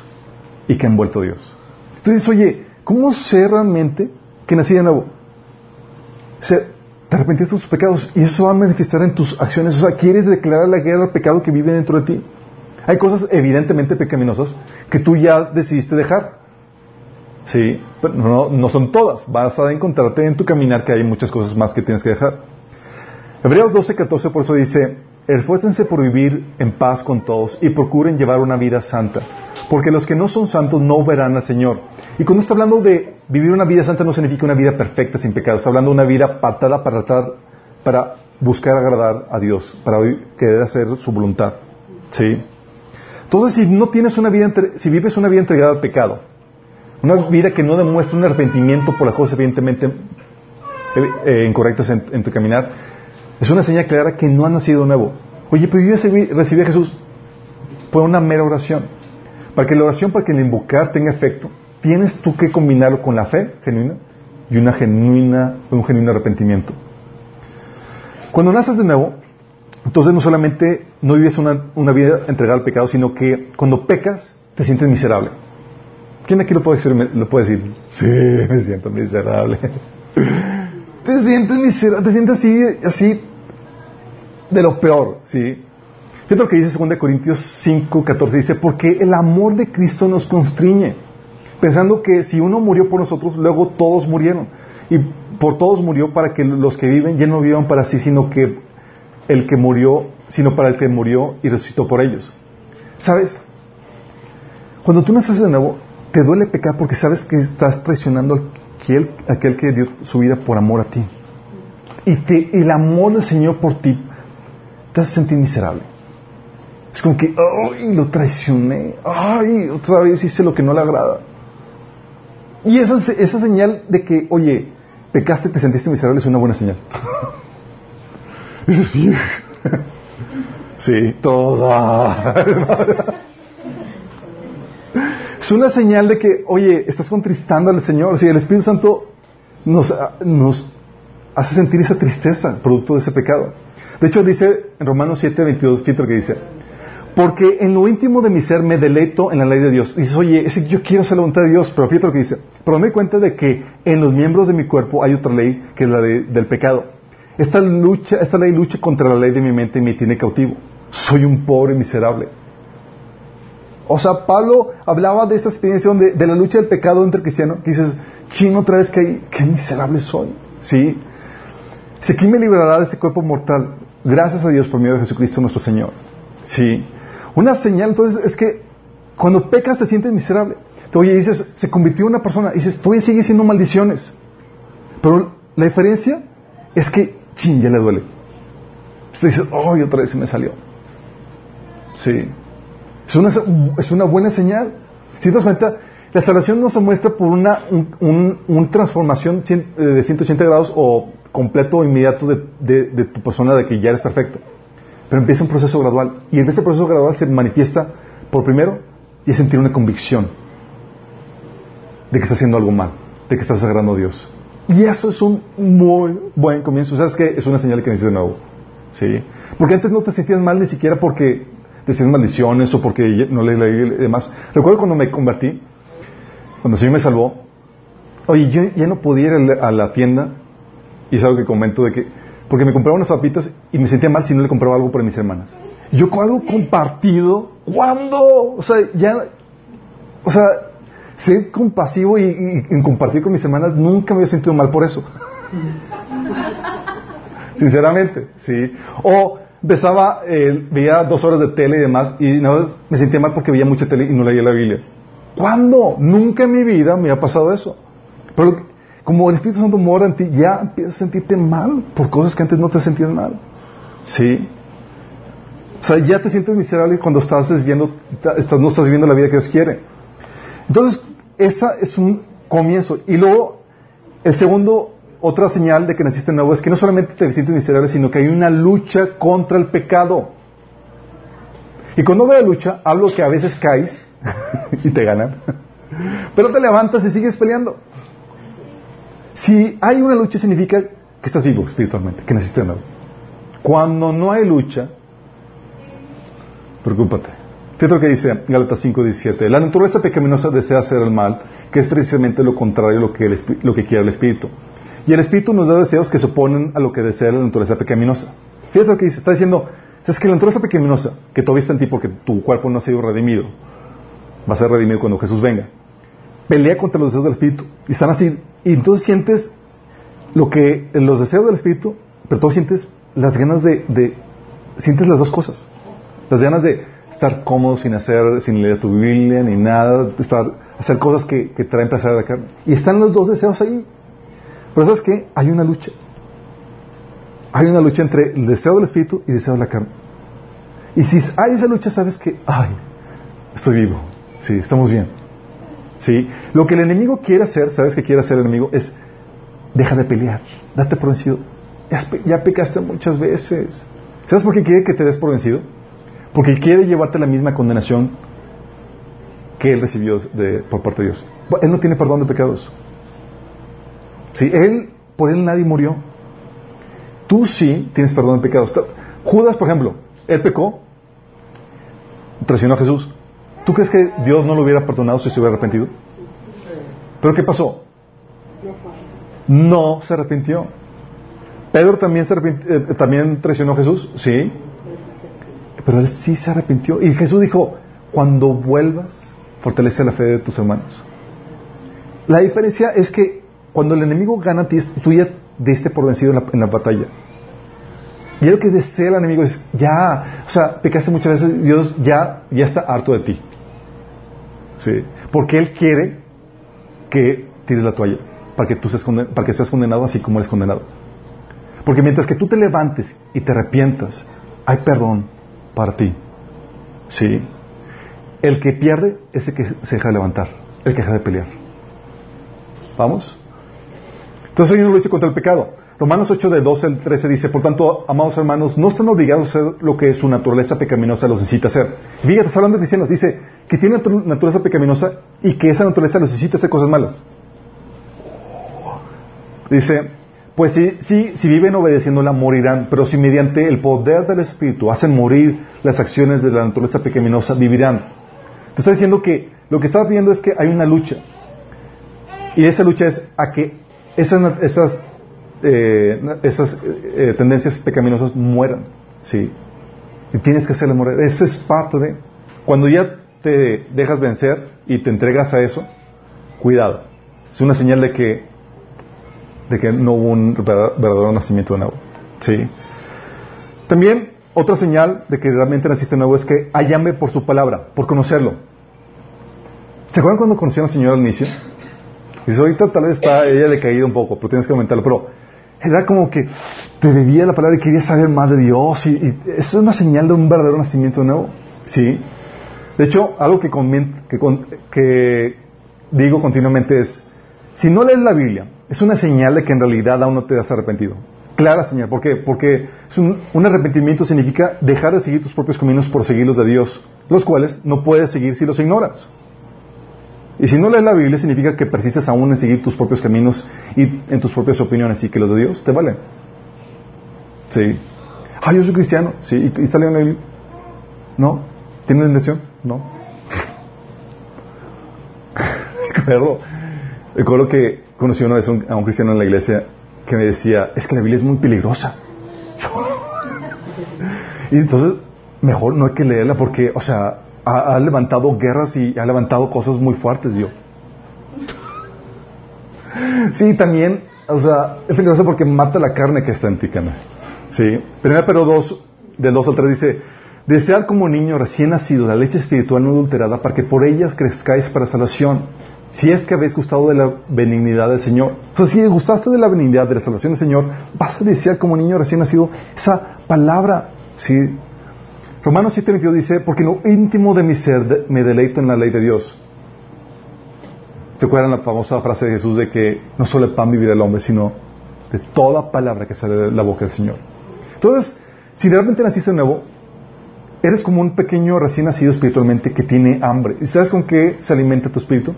y que han vuelto a Dios. Entonces, oye, ¿cómo sé realmente que nací de nuevo? Se, te arrepentiste de tus pecados y eso va a manifestar en tus acciones. O sea, quieres declarar la guerra al pecado que vive dentro de ti. Hay cosas evidentemente pecaminosas que tú ya decidiste dejar. Sí, pero no, no son todas. Vas a encontrarte en tu caminar que hay muchas cosas más que tienes que dejar. Hebreos 12, 14 por eso dice, esfuércense por vivir en paz con todos y procuren llevar una vida santa, porque los que no son santos no verán al Señor. Y cuando está hablando de vivir una vida santa no significa una vida perfecta sin pecado, está hablando de una vida patada para tratar, para buscar agradar a Dios, para querer hacer su voluntad. ¿Sí? Entonces, si no tienes una vida, si vives una vida entregada al pecado, una vida que no demuestra un arrepentimiento por las cosas evidentemente eh, eh, incorrectas en, tu caminar, es una señal clara que no has nacido nuevo. Oye, pero yo recibí a Jesús por una mera oración. Para que la oración, para que el invocar tenga efecto, tienes tú que combinarlo con la fe genuina y una genuina, un genuino arrepentimiento. Cuando naces de nuevo, entonces no solamente no vives una, una, vida entregada al pecado, sino que cuando pecas te sientes miserable. ¿Quién aquí lo puede decir? Lo puede decir? Sí, me siento miserable. te sientes miserable, te sientes así, así de lo peor, ¿sí? Fíjate lo que dice 2 Corintios 5, 14, dice, porque el amor de Cristo nos constriñe, pensando que si uno murió por nosotros, luego todos murieron. Y por todos murió para que los que viven ya no vivan para sí, sino que el que murió, sino para el que murió y resucitó por ellos. ¿Sabes? Cuando tú naces de nuevo, te duele pecar porque sabes que estás traicionando a aquel, que dio su vida por amor a ti. Y te, el amor del Señor por ti te hace sentir miserable. Es como que, ¡ay! Lo traicioné. ¡ay! Otra vez hice lo que no le agrada. Y esa, esa señal de que, oye, pecaste, te sentiste miserable es una buena señal. sí, es una señal de que, oye, estás contristando al Señor. Si el Espíritu Santo nos, nos hace sentir esa tristeza producto de ese pecado. De hecho, dice en Romanos 7, 22, fíjate lo que dice. Porque en lo íntimo de mi ser me deleito en la ley de Dios. Dices, oye, yo quiero hacer la voluntad de Dios, pero fíjate lo que dice. Pero me doy cuenta de que en los miembros de mi cuerpo hay otra ley, que es la de, del pecado. Esta, lucha, esta ley lucha contra la ley de mi mente y me tiene cautivo. Soy un pobre miserable. O sea, Pablo hablaba de esa experiencia de, de la lucha del pecado entre cristianos. Dices, ching, otra vez que qué miserable soy. ¿Sí? Si aquí me librará de este cuerpo mortal, gracias a Dios por medio de Jesucristo nuestro Señor. ¿Sí? Una señal entonces es que cuando pecas te sientes miserable. Oye, dices, se convirtió en una persona, dices, todavía sigue siendo maldiciones. Pero la diferencia es que, ching, ya le duele. Usted dice, oh, otra vez se me salió. Sí. Es una, es una buena señal. Si te das cuenta, la salvación no se muestra por una un, un, transformación de 180 grados o completo o inmediato de, de, tu persona de que ya eres perfecto. Pero empieza un proceso gradual. Y en ese proceso gradual se manifiesta, por primero, y es sentir una convicción de que estás haciendo algo mal, de que estás agradando a Dios. Y eso es un muy buen comienzo. ¿Sabes qué? Es una señal que necesitas de nuevo. ¿Sí? Porque antes no te sentías mal ni siquiera porque decías maldiciones o porque no leí y demás. Recuerdo cuando me convertí, cuando el Señor me salvó, oye, yo ya no podía ir a la tienda, y es algo que comento de que, porque me compraba unas papitas y me sentía mal si no le compraba algo para mis hermanas. Yo con algo compartido, ¿cuándo? O sea, ya, o sea, ser compasivo y, y, y, compartir con mis hermanas, nunca me había sentido mal por eso. Sinceramente, sí. O empezaba, eh, veía dos horas de tele y demás, y nada más me sentía mal porque veía mucha tele y no leía la Biblia. ¿Cuándo? Nunca en mi vida me ha pasado eso. Pero como el Espíritu Santo mora en ti, ya empiezas a sentirte mal por cosas que antes no te sentías mal. ¿Sí? O sea, ya te sientes miserable cuando estás desviando, estás, no estás viviendo la vida que Dios quiere. Entonces, esa es un comienzo. Y luego, el segundo, otra señal de que naciste nuevo es que no solamente te sientes miserable, sino que hay una lucha contra el pecado. Y cuando veo lucha, hablo que a veces caes y te ganan, pero te levantas y sigues peleando. Si hay una lucha, significa que estás vivo espiritualmente, que naciste nuevo. Cuando no hay lucha, preocúpate. Fíjate lo que dice Gálatas 5:17. La naturaleza pecaminosa desea hacer el mal, que es precisamente lo contrario a lo que, lo que quiere el Espíritu. Y el Espíritu nos da deseos que se oponen a lo que desea la naturaleza pecaminosa. Fíjate lo que dice. Está diciendo, es que la naturaleza pecaminosa, que todavía está en ti porque tu cuerpo no ha sido redimido, va a ser redimido cuando Jesús venga, pelea contra los deseos del Espíritu. Y están así. Y entonces sientes lo que, los deseos del Espíritu, pero tú sientes las ganas de, de sientes las dos cosas. Las ganas de estar cómodo sin hacer, sin leer tu Biblia ni nada, estar, hacer cosas que, traen placer a la carne. Y están los dos deseos ahí. Pero sabes que hay una lucha. Hay una lucha entre el deseo del espíritu y el deseo de la carne. Y si hay esa lucha, sabes que, ay, estoy vivo. Sí, estamos bien. Sí, lo que el enemigo quiere hacer, sabes que quiere hacer el enemigo, es deja de pelear, date por vencido. Ya, ya pecaste muchas veces. ¿Sabes por qué quiere que te des por vencido? Porque quiere llevarte la misma condenación que él recibió de, por parte de Dios. Él no tiene perdón de pecados. Sí, él, por él nadie murió. Tú sí tienes perdón de pecados. Judas, por ejemplo, él pecó, traicionó a Jesús. ¿Tú crees que Dios no lo hubiera perdonado si se hubiera arrepentido? ¿Pero qué pasó? No se arrepintió. Pedro también, se eh, también traicionó a Jesús, sí. Pero él sí se arrepintió. Y Jesús dijo, cuando vuelvas, fortalece la fe de tus hermanos. La diferencia es que cuando el enemigo gana a ti, tú ya diste por vencido en la, batalla. Y lo que desea el enemigo es, ya, o sea, pecaste muchas veces, Dios ya, ya está harto de ti. ¿Sí? Porque Él quiere que tires la toalla, para que tú seas, para que seas condenado así como eres condenado. Porque mientras que tú te levantes y te arrepientas, hay perdón para ti. ¿Sí? El que pierde es el que se deja de levantar, el que deja de pelear. ¿Vamos? Entonces hay una lucha contra el pecado. Romanos 8 de 12 al 13 dice, por tanto, amados hermanos, no están obligados a hacer lo que su naturaleza pecaminosa los necesita hacer. Fíjate, está hablando de cristianos, dice que tiene naturaleza pecaminosa y que esa naturaleza los necesita hacer cosas malas. Dice, pues si, si, si viven obedeciéndola, morirán, pero si mediante el poder del Espíritu hacen morir las acciones de la naturaleza pecaminosa, vivirán. Te está diciendo que lo que está viendo es que hay una lucha. Y esa lucha es a que esas, esas, eh, esas eh, tendencias pecaminosas mueran. ¿sí? Y tienes que hacerle morir. Eso es parte de... Cuando ya te dejas vencer y te entregas a eso, cuidado. Es una señal de que de que no hubo un verdadero nacimiento nuevo. ¿Sí? También otra señal de que realmente naciste de nuevo es que hay hambre por su palabra, por conocerlo. ¿Se acuerdan cuando conocieron al Señor al inicio? Dice, ahorita tal vez está ella decaída un poco, pero tienes que aumentarlo. Pero era como que te bebía la palabra y quería saber más de Dios. Y, es una señal de un verdadero nacimiento nuevo. ¿Sí? De hecho, algo que digo continuamente es, si no lees la Biblia, es una señal de que en realidad aún no te has arrepentido. Clara señal. ¿Por qué? Porque un, arrepentimiento significa dejar de seguir tus propios caminos por seguir los de Dios, los cuales no puedes seguir si los ignoras. Y si no lees la Biblia significa que persistes aún en seguir tus propios caminos y en tus propias opiniones y que los de Dios te valen. Sí. Ah, yo soy cristiano. Sí. ¿Y, está leyendo la Biblia? ¿No? ¿Tienes intención? No. Recuerdo, recuerdo que conocí una vez a un cristiano en la iglesia que me decía, es que la Biblia es muy peligrosa. y entonces, mejor no hay que leerla porque, o sea, ha, levantado guerras y ha levantado cosas muy fuertes, yo. sí, también, o sea, es peligrosa porque mata la carne que está en ti, Sí. Primero pero 2, del 2 al 3 dice, desear como niño recién nacido la leche espiritual no adulterada para que por ella crezcáis para salvación. Si es que habéis gustado de la benignidad del Señor. Pues si gustaste de la benignidad, de la salvación del Señor, vas a desear como niño recién nacido esa palabra. ¿sí? Romanos 7:22 dice, porque lo íntimo de mi ser me deleito en la ley de Dios. ¿Se acuerdan la famosa frase de Jesús de que no solo el pan vivirá el hombre, sino de toda palabra que sale de la boca del Señor? Entonces, si realmente naciste de nuevo, eres como un pequeño recién nacido espiritualmente que tiene hambre. ¿Y sabes con qué se alimenta tu espíritu?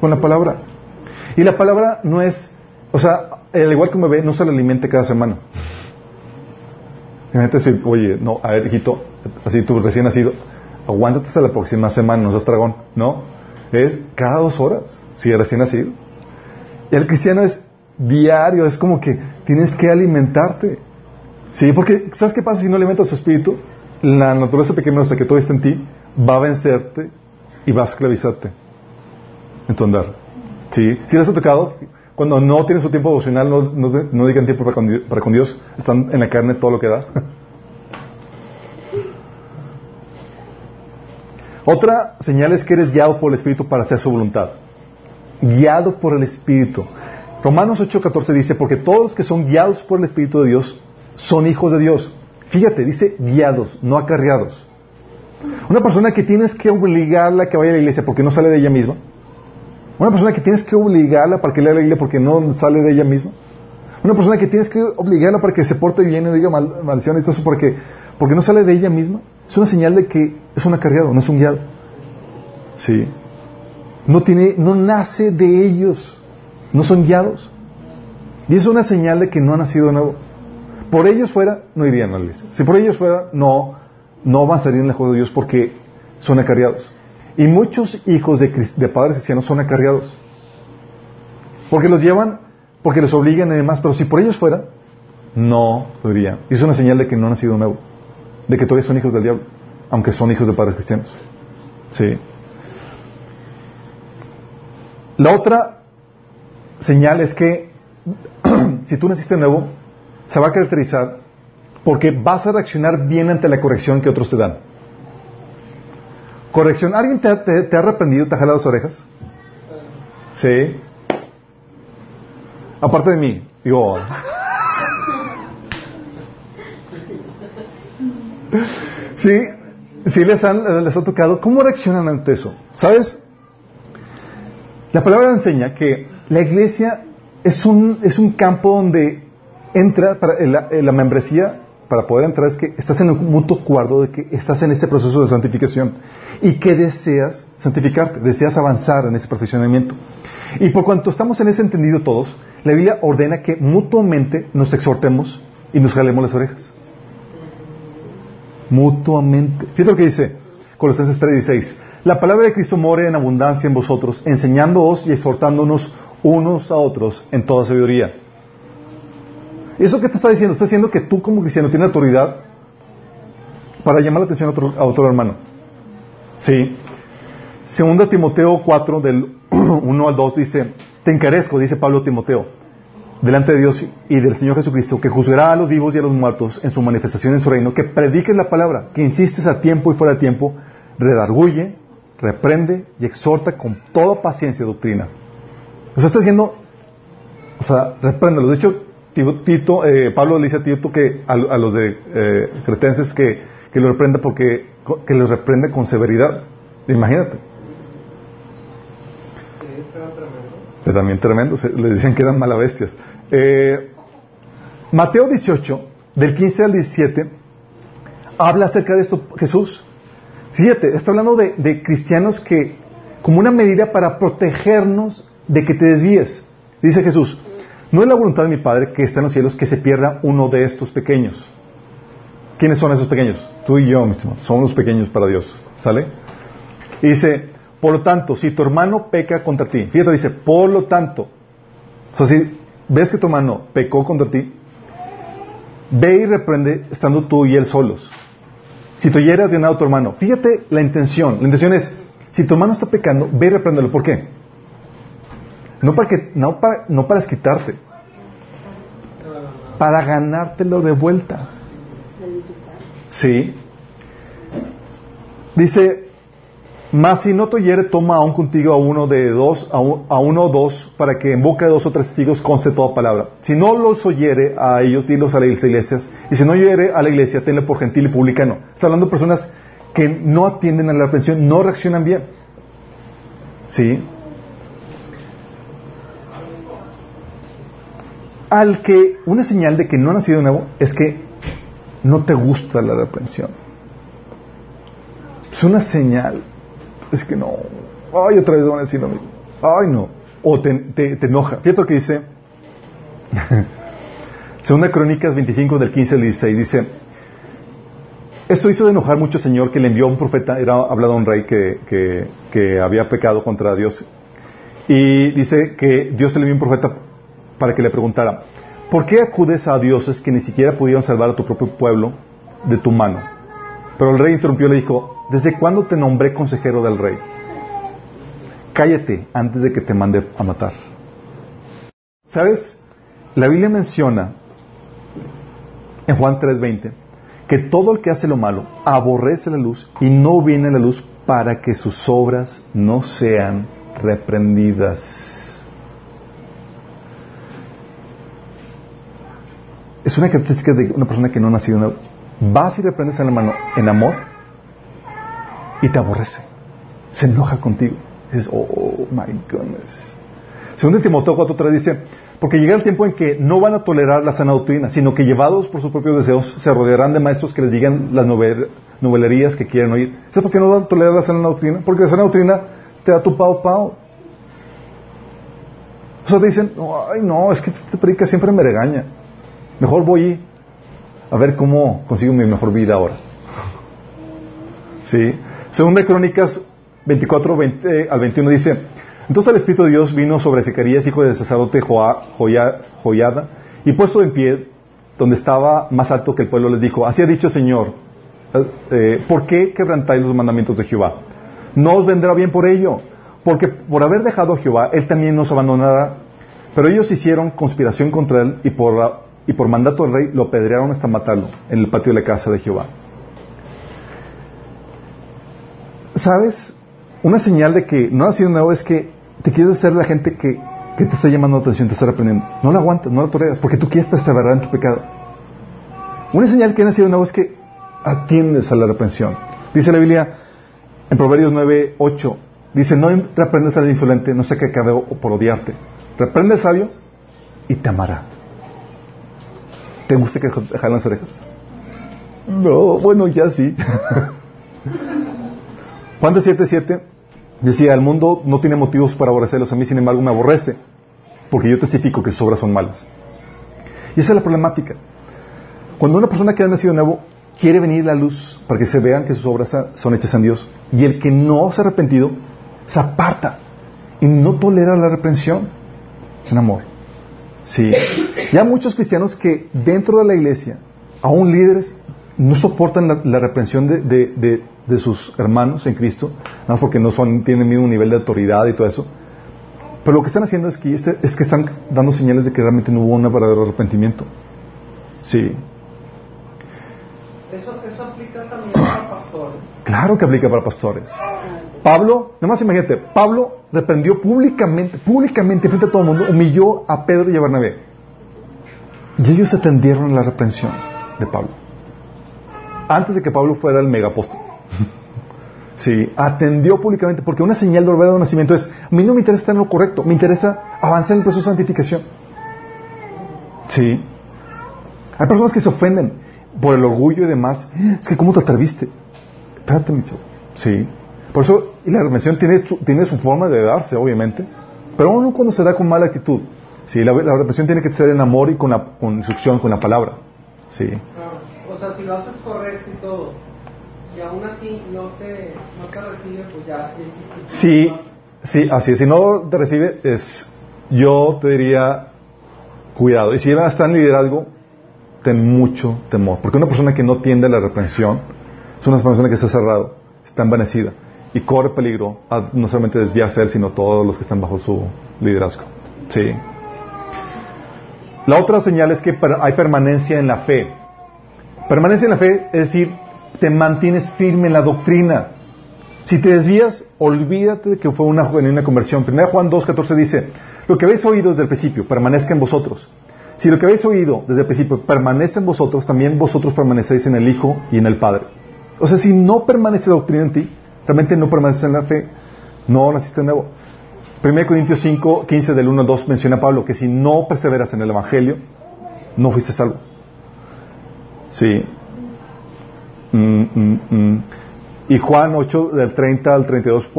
Con la palabra. Y la palabra no es, o sea, al igual que un bebé, no se le alimente cada semana. Imagínate decir, oye, no, a ver, hijito, así tú recién nacido, aguántate hasta la próxima semana, no seas dragón, ¿no? Es cada dos horas, si eres recién nacido. Y el cristiano es diario, es como que tienes que alimentarte. Sí, porque ¿sabes qué pasa si no alimentas tu espíritu? La naturaleza pequeñosa que todo está en ti va a vencerte y va a esclavizarte en tu andar. ¿Sí? Si les ha tocado, cuando no tienen su tiempo devocional, no, no, digan tiempo para con, para con, Dios, están en la carne todo lo que da. Otra señal es que eres guiado por el Espíritu para hacer su voluntad. Guiado por el Espíritu. Romanos 8:14 dice, porque todos los que son guiados por el Espíritu de Dios son hijos de Dios. Fíjate, dice guiados, no acarreados. Una persona que tienes que obligarla a que vaya a la iglesia porque no sale de ella misma. Una persona que tienes que obligarla para que lea la iglesia porque no sale de ella misma. Una persona que tienes que obligarla para que se porte bien y diga mal, maldiciones eso porque, porque no sale de ella misma. Es una señal de que es un acarreado, no es un guiado. Sí. No tiene, no nace de ellos. No son guiados. Y es una señal de que no ha nacido de nuevo. Por ellos fuera, no irían a la iglesia. Si por ellos fuera, no, no van a salir en el juego de Dios porque son acarreados. Y muchos hijos de, padres cristianos son acarreados. Porque los llevan, porque los obligan y demás, pero si por ellos fuera, no lo irían. Y es una señal de que no han nacido nuevo. De que todavía son hijos del diablo, aunque son hijos de padres cristianos. Sí. La otra señal es que si tú naciste nuevo, se va a caracterizar porque vas a reaccionar bien ante la corrección que otros te dan. Corrección. ¿Alguien te, ha arrepentido, te ha jalado las orejas? Sí. Aparte de mí, digo. sí, sí les, han, les ha tocado. ¿Cómo reaccionan ante eso? ¿Sabes? La palabra enseña que la iglesia es un, es un campo donde entra para la, membresía para poder entrar es que estás en un mutuo acuerdo de que estás en este proceso de santificación y que deseas santificarte, deseas avanzar en ese perfeccionamiento. Y por cuanto estamos en ese entendido todos, la Biblia ordena que mutuamente nos exhortemos y nos jalemos las orejas. Mutuamente. Fíjate lo que dice Colosenses 3:16. La palabra de Cristo more en abundancia en vosotros, enseñándoos y exhortándonos unos a otros en toda sabiduría ¿Eso qué te está diciendo? Está diciendo que tú como cristiano tienes autoridad para llamar la atención a otro, hermano. Sí. Segunda Timoteo 4, del 1 al 2, dice, te encarezco, dice Pablo Timoteo, delante de Dios y del Señor Jesucristo, que juzgará a los vivos y a los muertos en su manifestación en su reino, que prediques la palabra, que insistes a tiempo y fuera de tiempo, redarguye, reprende y exhorta con toda paciencia y doctrina. O sea, está diciendo, o sea, repréndelo. De hecho, Tito, eh, Pablo le dice a Tito que a, los de eh, cretenses que, que lo reprenda porque que los reprende con severidad. Imagínate. Sí, también tremendo. le decían que eran malabestias. Eh, Mateo 18, del 15 al 17, habla acerca de esto Jesús. Fíjate, está hablando de, de cristianos que, como una medida para protegernos de que te desvíes. Dice Jesús, no es la voluntad de mi Padre que está en los cielos que se pierda uno de estos pequeños. ¿Quiénes son esos pequeños? Tú y yo, mis hermanos. Somos los pequeños para Dios. ¿Sale? Y dice, por lo tanto, si tu hermano peca contra ti, fíjate, dice, por lo tanto, o sea, si ves que tu hermano pecó contra ti, ve y reprende estando tú y él solos. Si tú hieras ganado a tu hermano, fíjate la intención. La intención es, si tu hermano está pecando, ve y repréndelo. ¿Por qué? No para, que, no para, no para desquitarte, para ganártelo de vuelta. Sí. Dice, mas si no te oyere, toma aún contigo a uno de dos, a, uno o dos, para que en boca de dos o tres testigos conste toda palabra. Si no los oyere a ellos, dilos a las iglesias. Y si no oyere a la iglesia, tenle por gentil y publicano. Está hablando de personas que no atienden a la reprensión, no reaccionan bien. ¿Sí? Al que, una señal de que no ha nacido nuevo es que no te gusta la reprensión. Es una señal. Es que no. Ay, otra vez van a decir lo mismo. Ay, no. O te, te, enoja. Fíjate lo que dice. Segunda Crónicas 25 del 15 al 16 dice, esto hizo de enojar mucho Señor que le envió un profeta, era hablado a un rey que, que, que, había pecado contra Dios. Y dice que Dios le envió un profeta para que le preguntara, ¿por qué acudes a dioses que ni siquiera pudieron salvar a tu propio pueblo de tu mano? Pero el rey interrumpió y le dijo, ¿desde cuándo te nombré consejero del rey? Cállate antes de que te mande a matar. ¿Sabes? La Biblia menciona en Juan 3:20 que todo el que hace lo malo aborrece la luz y no viene a la luz para que sus obras no sean reprendidas. Es una característica de una persona que no ha nacido. Vas y reprendes al hermano en amor y te aborrece. Se enoja contigo. dices, oh my goodness. Segundo Timoteo 4.3 dice, porque llega el tiempo en que no van a tolerar la sana doctrina, sino que llevados por sus propios deseos se rodearán de maestros que les digan las novelerías que quieren oír. ¿Sabes por qué no van a tolerar la sana doctrina? Porque la sana doctrina te da tu pao pao. O sea, te dicen, ay no, es que este predica siempre me regaña. Mejor voy a ver cómo consigo mi mejor vida ahora. ¿Sí? Segunda Crónicas 24 20, al 21 dice, entonces el Espíritu de Dios vino sobre Zacarías, hijo del sacerdote Joyada, y puesto en pie, donde estaba más alto que el pueblo, les dijo, así ha dicho el Señor, eh, ¿por qué quebrantáis los mandamientos de Jehová? No os vendrá bien por ello, porque por haber dejado a Jehová, Él también nos abandonará. Pero ellos hicieron conspiración contra Él y por, y por mandato del rey lo apedrearon hasta matarlo en el patio de la casa de Jehová. ¿Sabes? Una señal de que no ha sido nuevo es que te quieres hacer la gente que, te está llamando la atención, te está reprendiendo. No la aguantas, no la toleras, porque tú quieres perseverar en tu pecado. Una señal que ha nacido nuevo es que atiendes a la reprensión. Dice la Biblia en Proverbios 9, 8, dice, no reprendes al insolente, no sé qué acabe por odiarte. Reprende al sabio y te amará. ¿Te gusta que te las orejas? No, bueno, ya sí. Juan de 7, 7 Decía, el mundo no tiene motivos para aborrecerlos, a mí sin embargo me aborrece, porque yo testifico que sus obras son malas. Y esa es la problemática. Cuando una persona que ha nacido nuevo quiere venir a la luz para que se vean que sus obras son hechas en Dios, y el que no se ha arrepentido se aparta y no tolera la reprensión en amor. Sí. Ya muchos cristianos que dentro de la iglesia, aún líderes, no soportan la, reprensión de de sus hermanos en Cristo, no porque no son, tienen el mismo nivel de autoridad y todo eso. Pero lo que están haciendo es que, este, es que están dando señales de que realmente no hubo un verdadero arrepentimiento. Sí. Eso, eso aplica también para pastores. Claro que aplica para pastores. Pablo, nada más imagínate, Pablo reprendió públicamente, públicamente frente a todo el mundo, humilló a Pedro y a Bernabé. Y ellos atendieron la reprensión de Pablo. Antes de que Pablo fuera el megapóstol. Sí, atendió públicamente, porque una señal de verdadero nacimiento es, a mí no me interesa estar lo correcto, me interesa avanzar en el proceso de santificación. Sí. Hay personas que se ofenden por el orgullo y demás. Es que, ¿cómo te atreviste? Espérate, mucho. Sí. Por eso, y la redención tiene, tiene su forma de darse, obviamente, pero uno cuando se da con mala actitud. Sí, la, la tiene que ser en amor y con la con instrucción, con la palabra. Sí. O sea, si lo haces correcto y todo, y aún así no te, no te recibe, pues ya es... Sí, sí, así es. Si no te recibe, es, yo te diría, cuidado. Y si está en liderazgo, ten mucho temor. Porque una persona que no tiende a la reprensión es una persona que está cerrado, está envanecida y corre peligro a no solamente desviarse él, sino todos los que están bajo su liderazgo. Sí. La otra señal es que hay permanencia en la fe. Permanece en la fe, es decir, te mantienes firme en la doctrina. Si te desvías, olvídate de que fue una genuina conversión. 1 Juan 2.14 dice, lo que habéis oído desde el principio, permanezca en vosotros. Si lo que habéis oído desde el principio permanece en vosotros, también vosotros permanecéis en el Hijo y en el Padre. O sea, si no permanece la doctrina en ti, realmente no permaneces en la fe, no naciste nuevo. 1 Corintios 5, 15 del 1 al 2 menciona Pablo que si no perseveras en el Evangelio, no fuiste salvo. Sí. Mm, mm, mm. Y Juan 8, del 30 al 32,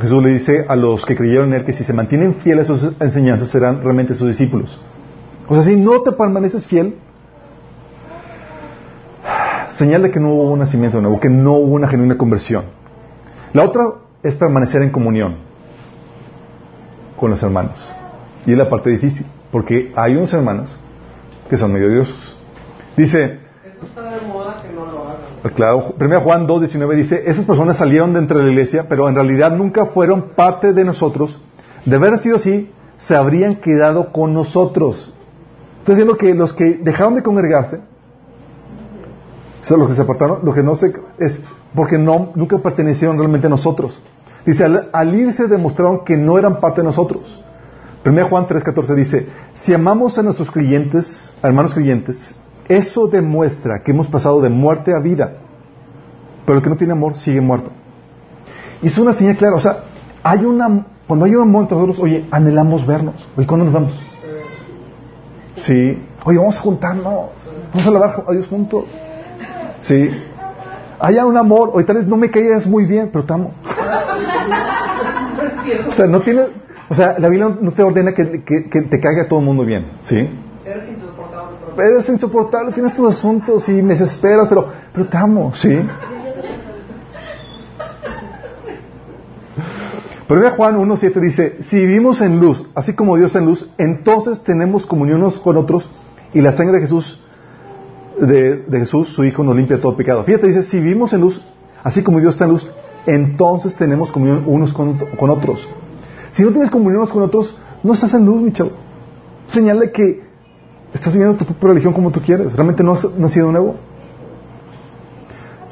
Jesús le dice a los que creyeron en Él que si se mantienen fieles a sus enseñanzas serán realmente sus discípulos. O sea, si no te permaneces fiel, señal de que no hubo un nacimiento nuevo, que no hubo una genuina conversión. La otra es permanecer en comunión con los hermanos. Y es la parte difícil, porque hay unos hermanos que son medio diosos. Dice. Claro, 1 Juan 2, 19 dice, esas personas salieron de entre la iglesia, pero en realidad nunca fueron parte de nosotros. De haber sido así, se habrían quedado con nosotros. Está diciendo que los que dejaron de congregarse, o sea, los que se apartaron, lo que no sé, es porque no, nunca pertenecieron realmente a nosotros. Dice, al, irse demostraron que no eran parte de nosotros. 1 Juan 3:14 dice, si amamos a nuestros creyentes, a hermanos creyentes, eso demuestra que hemos pasado de muerte a vida. Pero el que no tiene amor sigue muerto. Y es una señal clara, o sea, hay una, cuando hay un amor entre nosotros, oye, anhelamos vernos. Oye, ¿cuándo nos vemos? Sí. Oye, vamos a juntarnos. Vamos a alabar a Dios juntos. Sí. Haya un amor, oye, tal vez no me caías muy bien, pero te amo. O sea, no tienes, o sea, la Biblia no te ordena que, que- que te caiga todo el mundo bien, ¿sí? Eres insoportable. pero- Eres insoportable, tienes tus asuntos y me desesperas, pero, pero te amo, ¿sí? Pero Juan 1.7 dice, si vivimos en luz, así como Dios está en luz, entonces tenemos comunión unos con otros y la sangre de Jesús, de, Jesús, su Hijo, nos limpia todo pecado. Fíjate, dice, si vivimos en luz, así como Dios está en luz, entonces tenemos comunión unos con, con otros. Si no tienes comunión unos con otros, no estás en luz, mi chavo. Señal de que estás viviendo tu propia religión como tú quieres. Realmente no has nacido nuevo.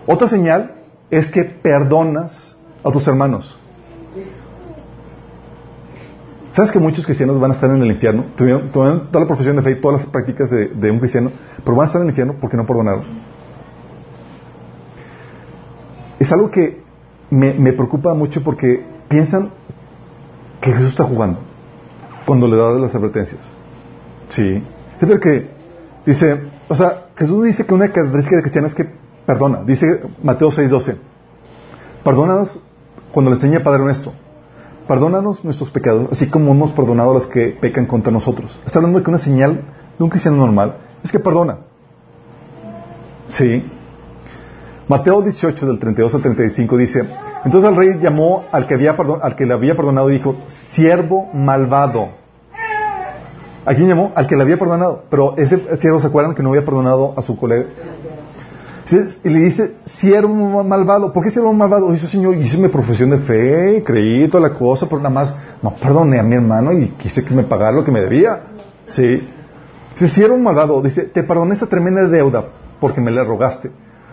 Otra señal es que perdonas a tus hermanos. ¿Sabes que muchos cristianos van a estar en el infierno? Tuvieron, toda la profesión de fe y todas las prácticas de, un cristiano, pero van a estar en el infierno porque no perdonaron. Es algo que me, preocupa mucho porque piensan que Jesús está jugando cuando le da las advertencias. Sí. Fíjate que dice, o sea, Jesús dice que una característica de cristiano es que perdona. Dice Mateo 6:12, perdónanos cuando le enseña Padre nuestro. Perdónanos nuestros pecados, así como hemos perdonado a los que pecan contra nosotros. Está hablando de que una señal de un cristiano normal es que perdona. Sí. Mateo 18, del 32 al 35 dice, entonces el rey llamó al que, había al que le había perdonado y dijo, siervo malvado. ¿A quién llamó? Al que le había perdonado. Pero ese siervo, ¿se acuerdan que no había perdonado a su colega? Y le dice, siervo malvado. ¿Por qué siervo malvado? Dice, Señor, hice mi profesión de fe, creí toda la cosa, pero nada más no perdoné a mi hermano y quise que me pagara lo que me debía. Sí. Dice, siervo malvado, dice, te perdoné esa tremenda deuda porque me la rogaste.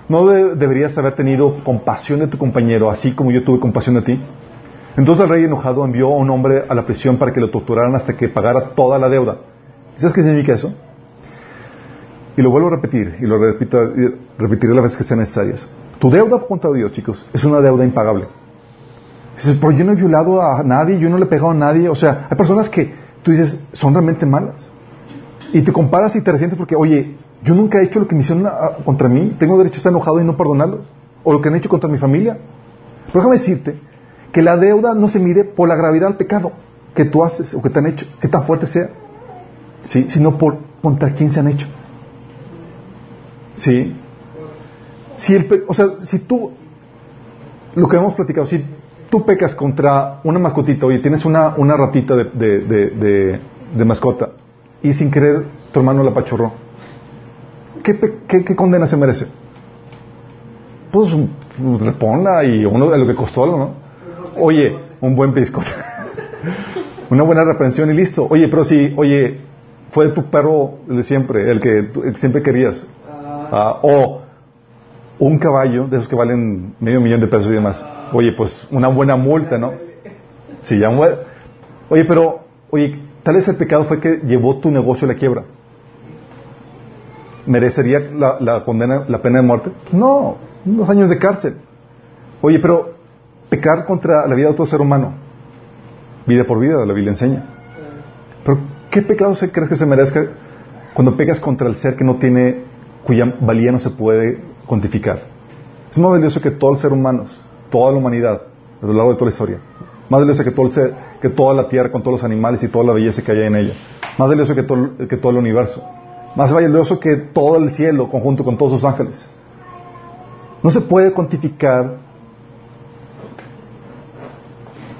¿No de- deberías haber tenido compasión de tu compañero, así como yo tuve compasión de ti? Entonces el rey enojado envió a un hombre a la prisión para que lo torturaran hasta que pagara toda la deuda. ¿Sabes qué significa eso? Y lo vuelvo a repetir, y lo repito, repetiré las veces que sean necesarias. Tu deuda contra Dios, chicos, es una deuda impagable. Dices, pero yo no he violado a nadie, yo no le he pegado a nadie. O sea, hay personas que tú dices, son realmente malas. Y te comparas y te resientes porque, oye, yo nunca he hecho lo que me hicieron a- contra mí, tengo derecho a estar enojado y no perdonarlos. O lo que han hecho contra mi familia. Pero déjame decirte que la deuda no se mide por la gravedad del pecado que tú haces o que te han hecho, que tan fuerte sea, sino por contra quién se han hecho. ¿Sí? Si el o sea, si tú, lo que hemos platicado, si tú pecas contra una mascotita, oye, tienes una, una ratita de, de, de, mascota y sin querer tu hermano la pachorró, ¿qué, qué, condena se merece? Pues reponla y uno lo que costó ¿no? Oye, un buen pisco. una buena reprensión y listo. Oye, pero si, oye, fue tu perro de siempre, el que el que siempre querías. Ah, o un caballo, de esos que valen medio millón de pesos y demás, oye, pues una buena multa, ¿no? Sí, ya Oye, pero, oye, tal vez el pecado fue que llevó tu negocio a la quiebra. ¿Merecería la, la condena, la pena de muerte? No, unos años de cárcel. Oye, pero pecar contra la vida de otro ser humano, vida por vida, la Biblia enseña. Pero, ¿qué pecado se crees que se merezca cuando pegas contra el ser que no tiene, cuya valía no se puede cuantificar? Es más valioso que todo el ser humano, toda la humanidad, a lo largo de toda la historia. Más valioso que, todo el ser, que toda la tierra con todos los animales y toda la belleza que hay en ella. Más valioso que todo, que todo el universo. Más valioso que todo el cielo conjunto con todos sus ángeles. No se puede cuantificar,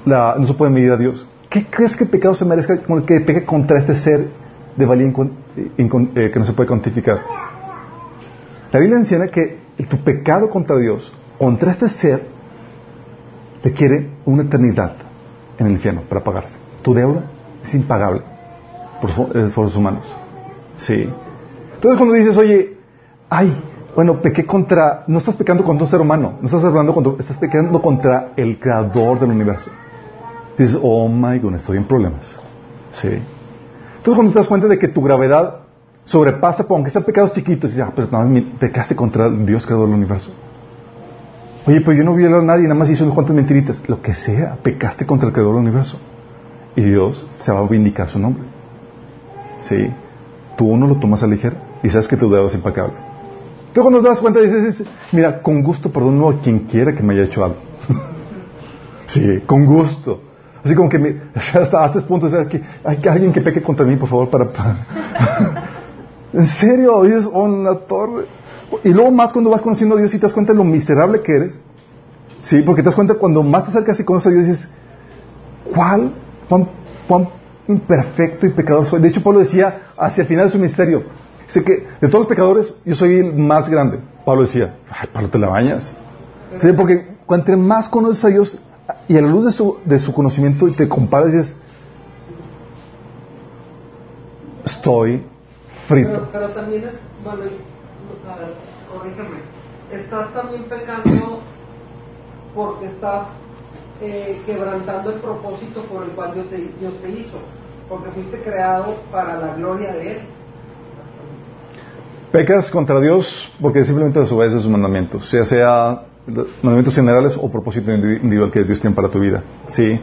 no se puede medir a Dios. ¿Qué crees que el pecado se merezca con el que pegue contra este ser de valía eh, que no se puede cuantificar? La Biblia enseña que tu pecado contra Dios, contra este ser, te quiere una eternidad en el infierno para pagarse. Tu deuda es impagable por esfuerzos humanos. Sí. Entonces cuando dices, oye, ay, bueno, pequé contra, no estás pecando contra un ser humano, no estás hablando contra, estás pecando contra el creador del universo. Dices, oh my God, estoy en problemas. Sí. Entonces cuando te das cuenta de que tu gravedad sobrepasa, aunque sean pecados chiquitos, dices, ah, pero no, pecaste contra Dios creador del universo. Oye, pero yo no violé a nadie, nada más hice unas cuantas mentiritas. Lo que sea, pecaste contra el creador del universo. Y Dios se va a vindicar su nombre. Sí. Tú no lo tomas a ligera y sabes que tu dedo es impecable. Tú cuando te das cuenta dices, mira, con gusto perdono a quien quiera que me haya hecho algo. sí, con gusto. Así como que me, hasta, este punto, o que hay alguien que peque contra mí, por favor, para... en serio, dices, oh, la torre. Y luego más cuando vas conociendo a Dios y te das cuenta de lo miserable que eres. Sí, porque te das cuenta cuando más te acercas y conoces a Dios dices, ¿cuál? ¿Cuán, imperfecto y pecador soy? De hecho, Pablo decía hacia el final de su ministerio, dice que de todos los pecadores yo soy el más grande. Pablo decía, ay, Pablo, te la bañas. Sí, porque cuanto más conoces a Dios y a la luz de su, de su conocimiento y te comparas y dices, estoy frito. Pero, también es, bueno, a ver, corrígeme, estás también pecando porque estás eh, quebrantando el propósito por el cual Dios te, Dios te hizo, porque fuiste creado para la gloria de Él. Pecas contra Dios porque simplemente desobedeces sus mandamientos, sea sea mandamientos generales o propósito individual que Dios tiene para tu vida. Sí.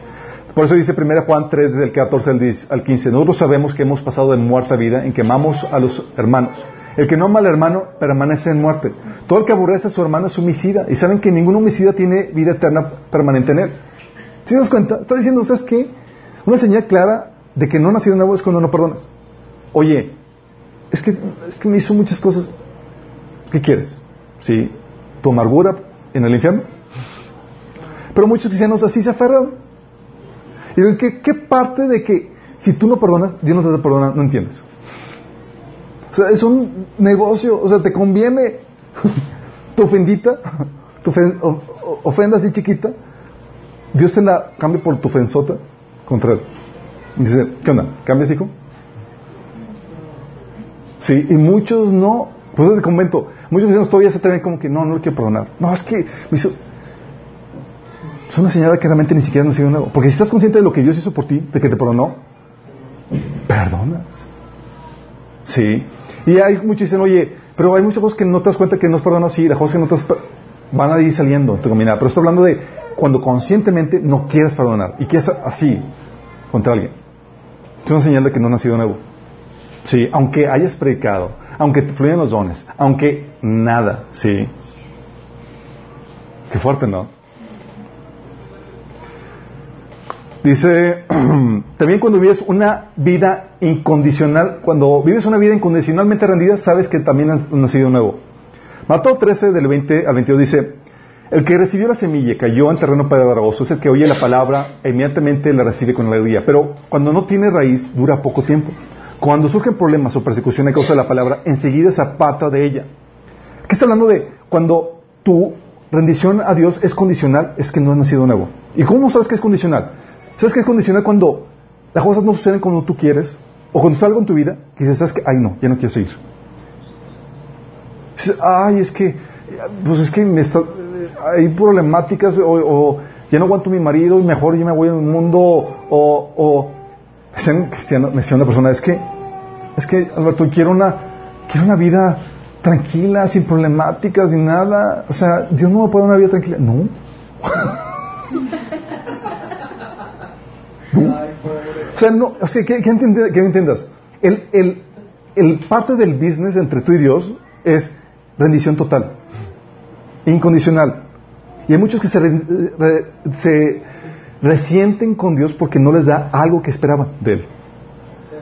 Por eso dice 1 Juan 3, desde el 14 al 15, nosotros sabemos que hemos pasado de muerte a vida en que amamos a los hermanos. El que no ama al hermano permanece en muerte. Todo el que aborrece a su hermano es homicida. Y saben que ningún homicida tiene vida eterna permanente en él. ¿Sí das cuenta? Está diciendo, ¿sabes qué? Una señal clara de que no nacido nuevo es cuando no perdonas. Oye, es que, es que me hizo muchas cosas. ¿Qué quieres? ¿Sí? ¿Tu amargura en el infierno? Pero muchos cristianos así se aferran. Y ¿qué, ¿qué parte de que si tú no perdonas, Dios no te perdona? No entiendes. O sea, es un negocio, o sea, te conviene tu ofendita, tu ofenda así chiquita, Dios te la cambia por tu ofensota contra él. Dice, ¿qué onda? ¿Cambias, hijo? Sí, y muchos no. Pues te comento, muchos cristianos todavía se atreven como que no, no lo quiero perdonar. No, es que me hizo... Es una señal de que realmente ni siquiera nacido nuevo. Porque si estás consciente de lo que Dios hizo por ti, de que te perdonó, perdonas. Sí. Y hay muchos que dicen, oye, pero hay muchas cosas que no te das cuenta que no es perdonado, sí, las cosas que no te das van a ir saliendo en tu caminar. Pero estoy hablando de cuando conscientemente no quieres perdonar y quieres así contra alguien. Es una señal de que no has nacido nuevo. Sí, aunque hayas predicado, aunque te fluyan los dones, aunque nada, sí. Qué fuerte, ¿no? Dice, también cuando vives una vida incondicional, cuando vives una vida incondicionalmente rendida, sabes que también has nacido nuevo. Mateo 13, del 20 al 22 dice, el que recibió la semilla cayó en terreno pedregoso, es el que oye la palabra e inmediatamente la recibe con alegría, pero cuando no tiene raíz dura poco tiempo. Cuando surgen problemas o persecución a causa de la palabra, enseguida se aparta de ella. ¿Qué está hablando de cuando tu rendición a Dios es condicional? Es que no has nacido nuevo. ¿Y cómo sabes que es condicional? ¿Sabes qué es condicional cuando las cosas no suceden como tú quieres? O cuando salgo en tu vida, que dices, ¿sabes qué? Ay, no, ya no quiero seguir. Dices, ay, es que pues es que me está, hay problemáticas o, ya no aguanto mi marido y mejor yo me voy un mundo o, o me decía una persona, es que, es que Alberto, quiero una, quiero una vida tranquila, sin problemáticas ni nada. O sea, Dios no me puede dar una vida tranquila. No. O sea, no, o sea, que, que, entiendas. El, el, el parte del business entre tú y Dios es rendición total, incondicional. Y hay muchos que se, se resienten con Dios porque no les da algo que esperaban de Él.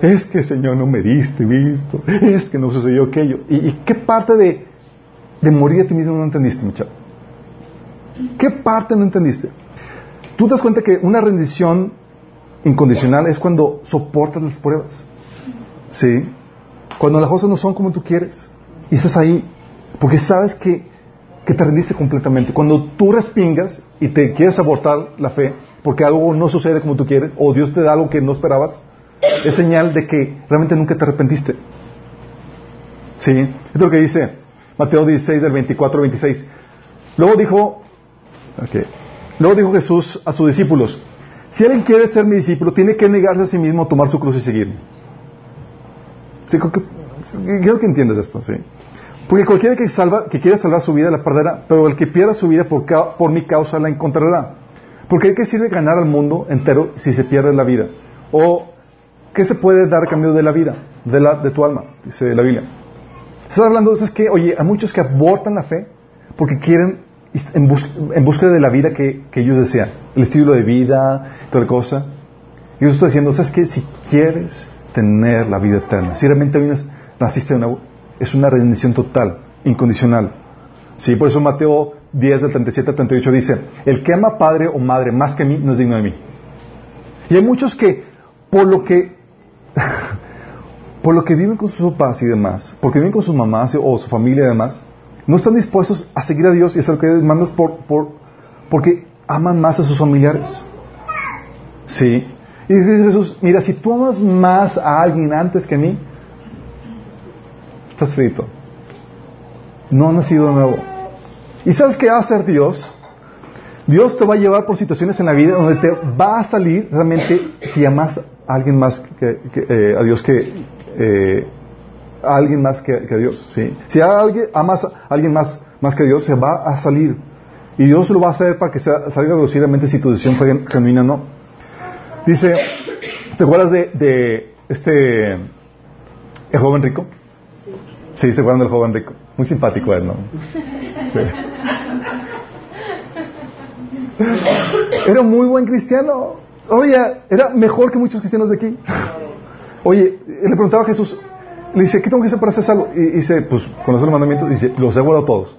Es que Señor no me diste visto, es que no sucedió aquello. ¿Y, qué parte de, de, morir a ti mismo no entendiste, muchacho? ¿Qué parte no entendiste? Tú te das cuenta que una rendición incondicional es cuando soportas las pruebas. ¿Sí? Cuando las cosas no son como tú quieres. Y estás ahí. Porque sabes que, que te rendiste completamente. Cuando tú respingas y te quieres abortar la fe, porque algo no sucede como tú quieres, o Dios te da algo que no esperabas, es señal de que realmente nunca te arrepentiste. ¿Sí? Es lo que dice Mateo 16 del 24 al 26. Luego dijo, luego dijo Jesús a sus discípulos, si alguien quiere ser mi discípulo, tiene que negarse a sí mismo, tomar su cruz y seguirme. Sí, creo que, que entiendas esto, ¿sí? Porque cualquiera que, salva, que quiera salvar su vida la perderá, pero el que pierda su vida por, mi causa la encontrará. Porque ¿de qué sirve ganar al mundo entero si se pierde la vida? O ¿qué se puede dar a cambio de la vida, de, la, de tu alma? Dice la Biblia. Estás hablando de que, oye, hay muchos que abortan la fe porque quieren en, búsqueda de la vida que, ellos desean, el estilo de vida, toda la cosa. Y yo estoy diciendo, ¿sabes qué? Si quieres tener la vida eterna, si realmente naciste de nuevo, es una redención total, incondicional. Sí, por eso Mateo 10 del 37 al 38 dice, el que ama padre o madre más que mí no es digno de mí. Y hay muchos que, por lo que, por lo que viven con sus papás y demás, porque viven con sus mamás o su familia y demás, no están dispuestos a seguir a Dios y hacer lo que Dios manda por, por, porque aman más a sus familiares. Sí. Y dice Jesús, mira, si tú amas más a alguien antes que a mí, estás frito. No has nacido de nuevo. ¿Y sabes qué va a hacer Dios? Dios te va a llevar por situaciones en la vida donde te va a salir realmente si amas a alguien más que, eh, a Dios que eh, a alguien más que, a Dios. ¿sí? Si a alguien, amas a alguien más, más que a Dios, se va a salir. Y Dios lo va a hacer para que salga velocidamente si tu decisión fue genuina o no. Dice, ¿te acuerdas de, este el joven rico? Sí, se acuerdan del joven rico. Muy simpático él, ¿no? Era muy buen cristiano. Oye, era mejor que muchos cristianos de aquí. Oye, le preguntaba a Jesús, le dice, ¿qué tengo que hacer para ser salvo? Y dice, pues, conoce los mandamientos. Dice, los he guardado todos.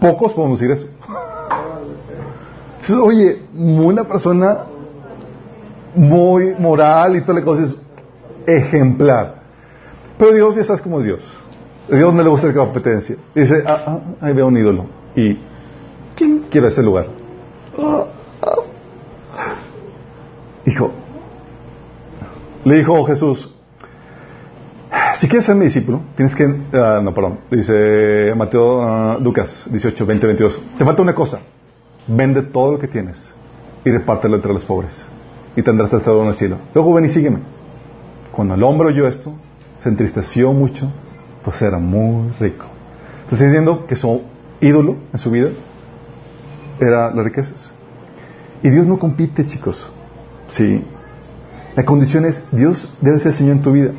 Pocos podemos decir eso. Entonces, oye, una persona muy moral y todas las cosas, ejemplar. Pero Dios ya sabes cómo es Dios. Dios no le gusta la competencia. dice, ah, ah, ahí veo un ídolo. ¿Y quién quiere ese lugar? Ah, ah. Dijo, le dijo Jesús, si quieres ser mi discípulo, tienes que... Uh, no, perdón. Dice Mateo, uh, Lucas 18, 20, 22. Te falta una cosa. Vende todo lo que tienes y repártelo entre los pobres. Y tendrás el tesoro en el cielo. Luego ven y sígueme. Cuando el hombre oyó esto, se entristeció mucho, pues era muy rico. Estoy diciendo que su ídolo en su vida era las riquezas. Y Dios no compite, chicos. Sí. La condición es, Dios debe ser el Señor en tu vida.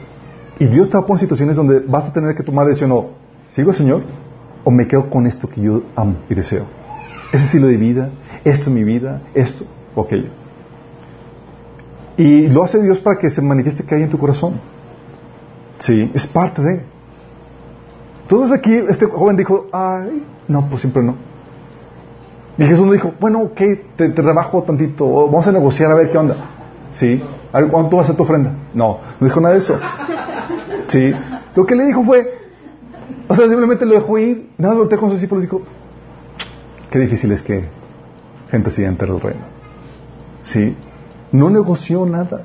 Y Dios te va a poner situaciones donde vas a tener que tomar decisión sigo al Señor o me quedo con esto que yo amo y deseo. Ese estilo de vida, esto es mi vida, esto o aquello. Y lo hace Dios para que se manifieste que hay en tu corazón. Sí, es parte de. Entonces aquí este joven dijo, ay, no, pues siempre no. Y Jesús me dijo, bueno, ok, te, te rebajo tantito, vamos a negociar a ver qué onda. Sí, a ver, ¿cuánto va a ser tu ofrenda? No, no dijo nada de eso. Sí. Lo que le dijo fue, o sea, simplemente lo dejó ir, nada, lo con sus discípulos dijo, qué difícil es que gente siga entre el reino. Sí. No negoció nada.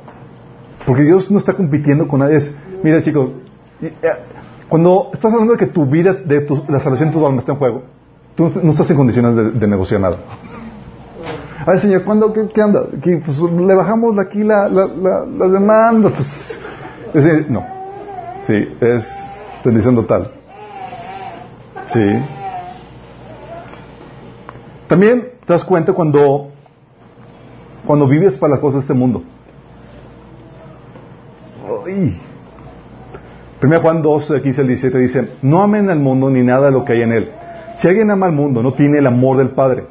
Porque Dios no está compitiendo con nadie. mira chicos, eh, cuando estás hablando de que tu vida, de la salvación de tu alma está en juego, tú no estás en condiciones de, negociar nada. A ver, señor, ¿cuándo, qué, anda? Pues, le bajamos aquí la, la, la, demanda. Pues, es no. Sí, es bendición total. Sí. También te das cuenta cuando, cuando vives para las cosas de este mundo. Ay. Primero Juan 2, 15 al 17 dice, no amen al mundo ni nada de lo que hay en él. Si alguien ama al mundo, no tiene el amor del Padre.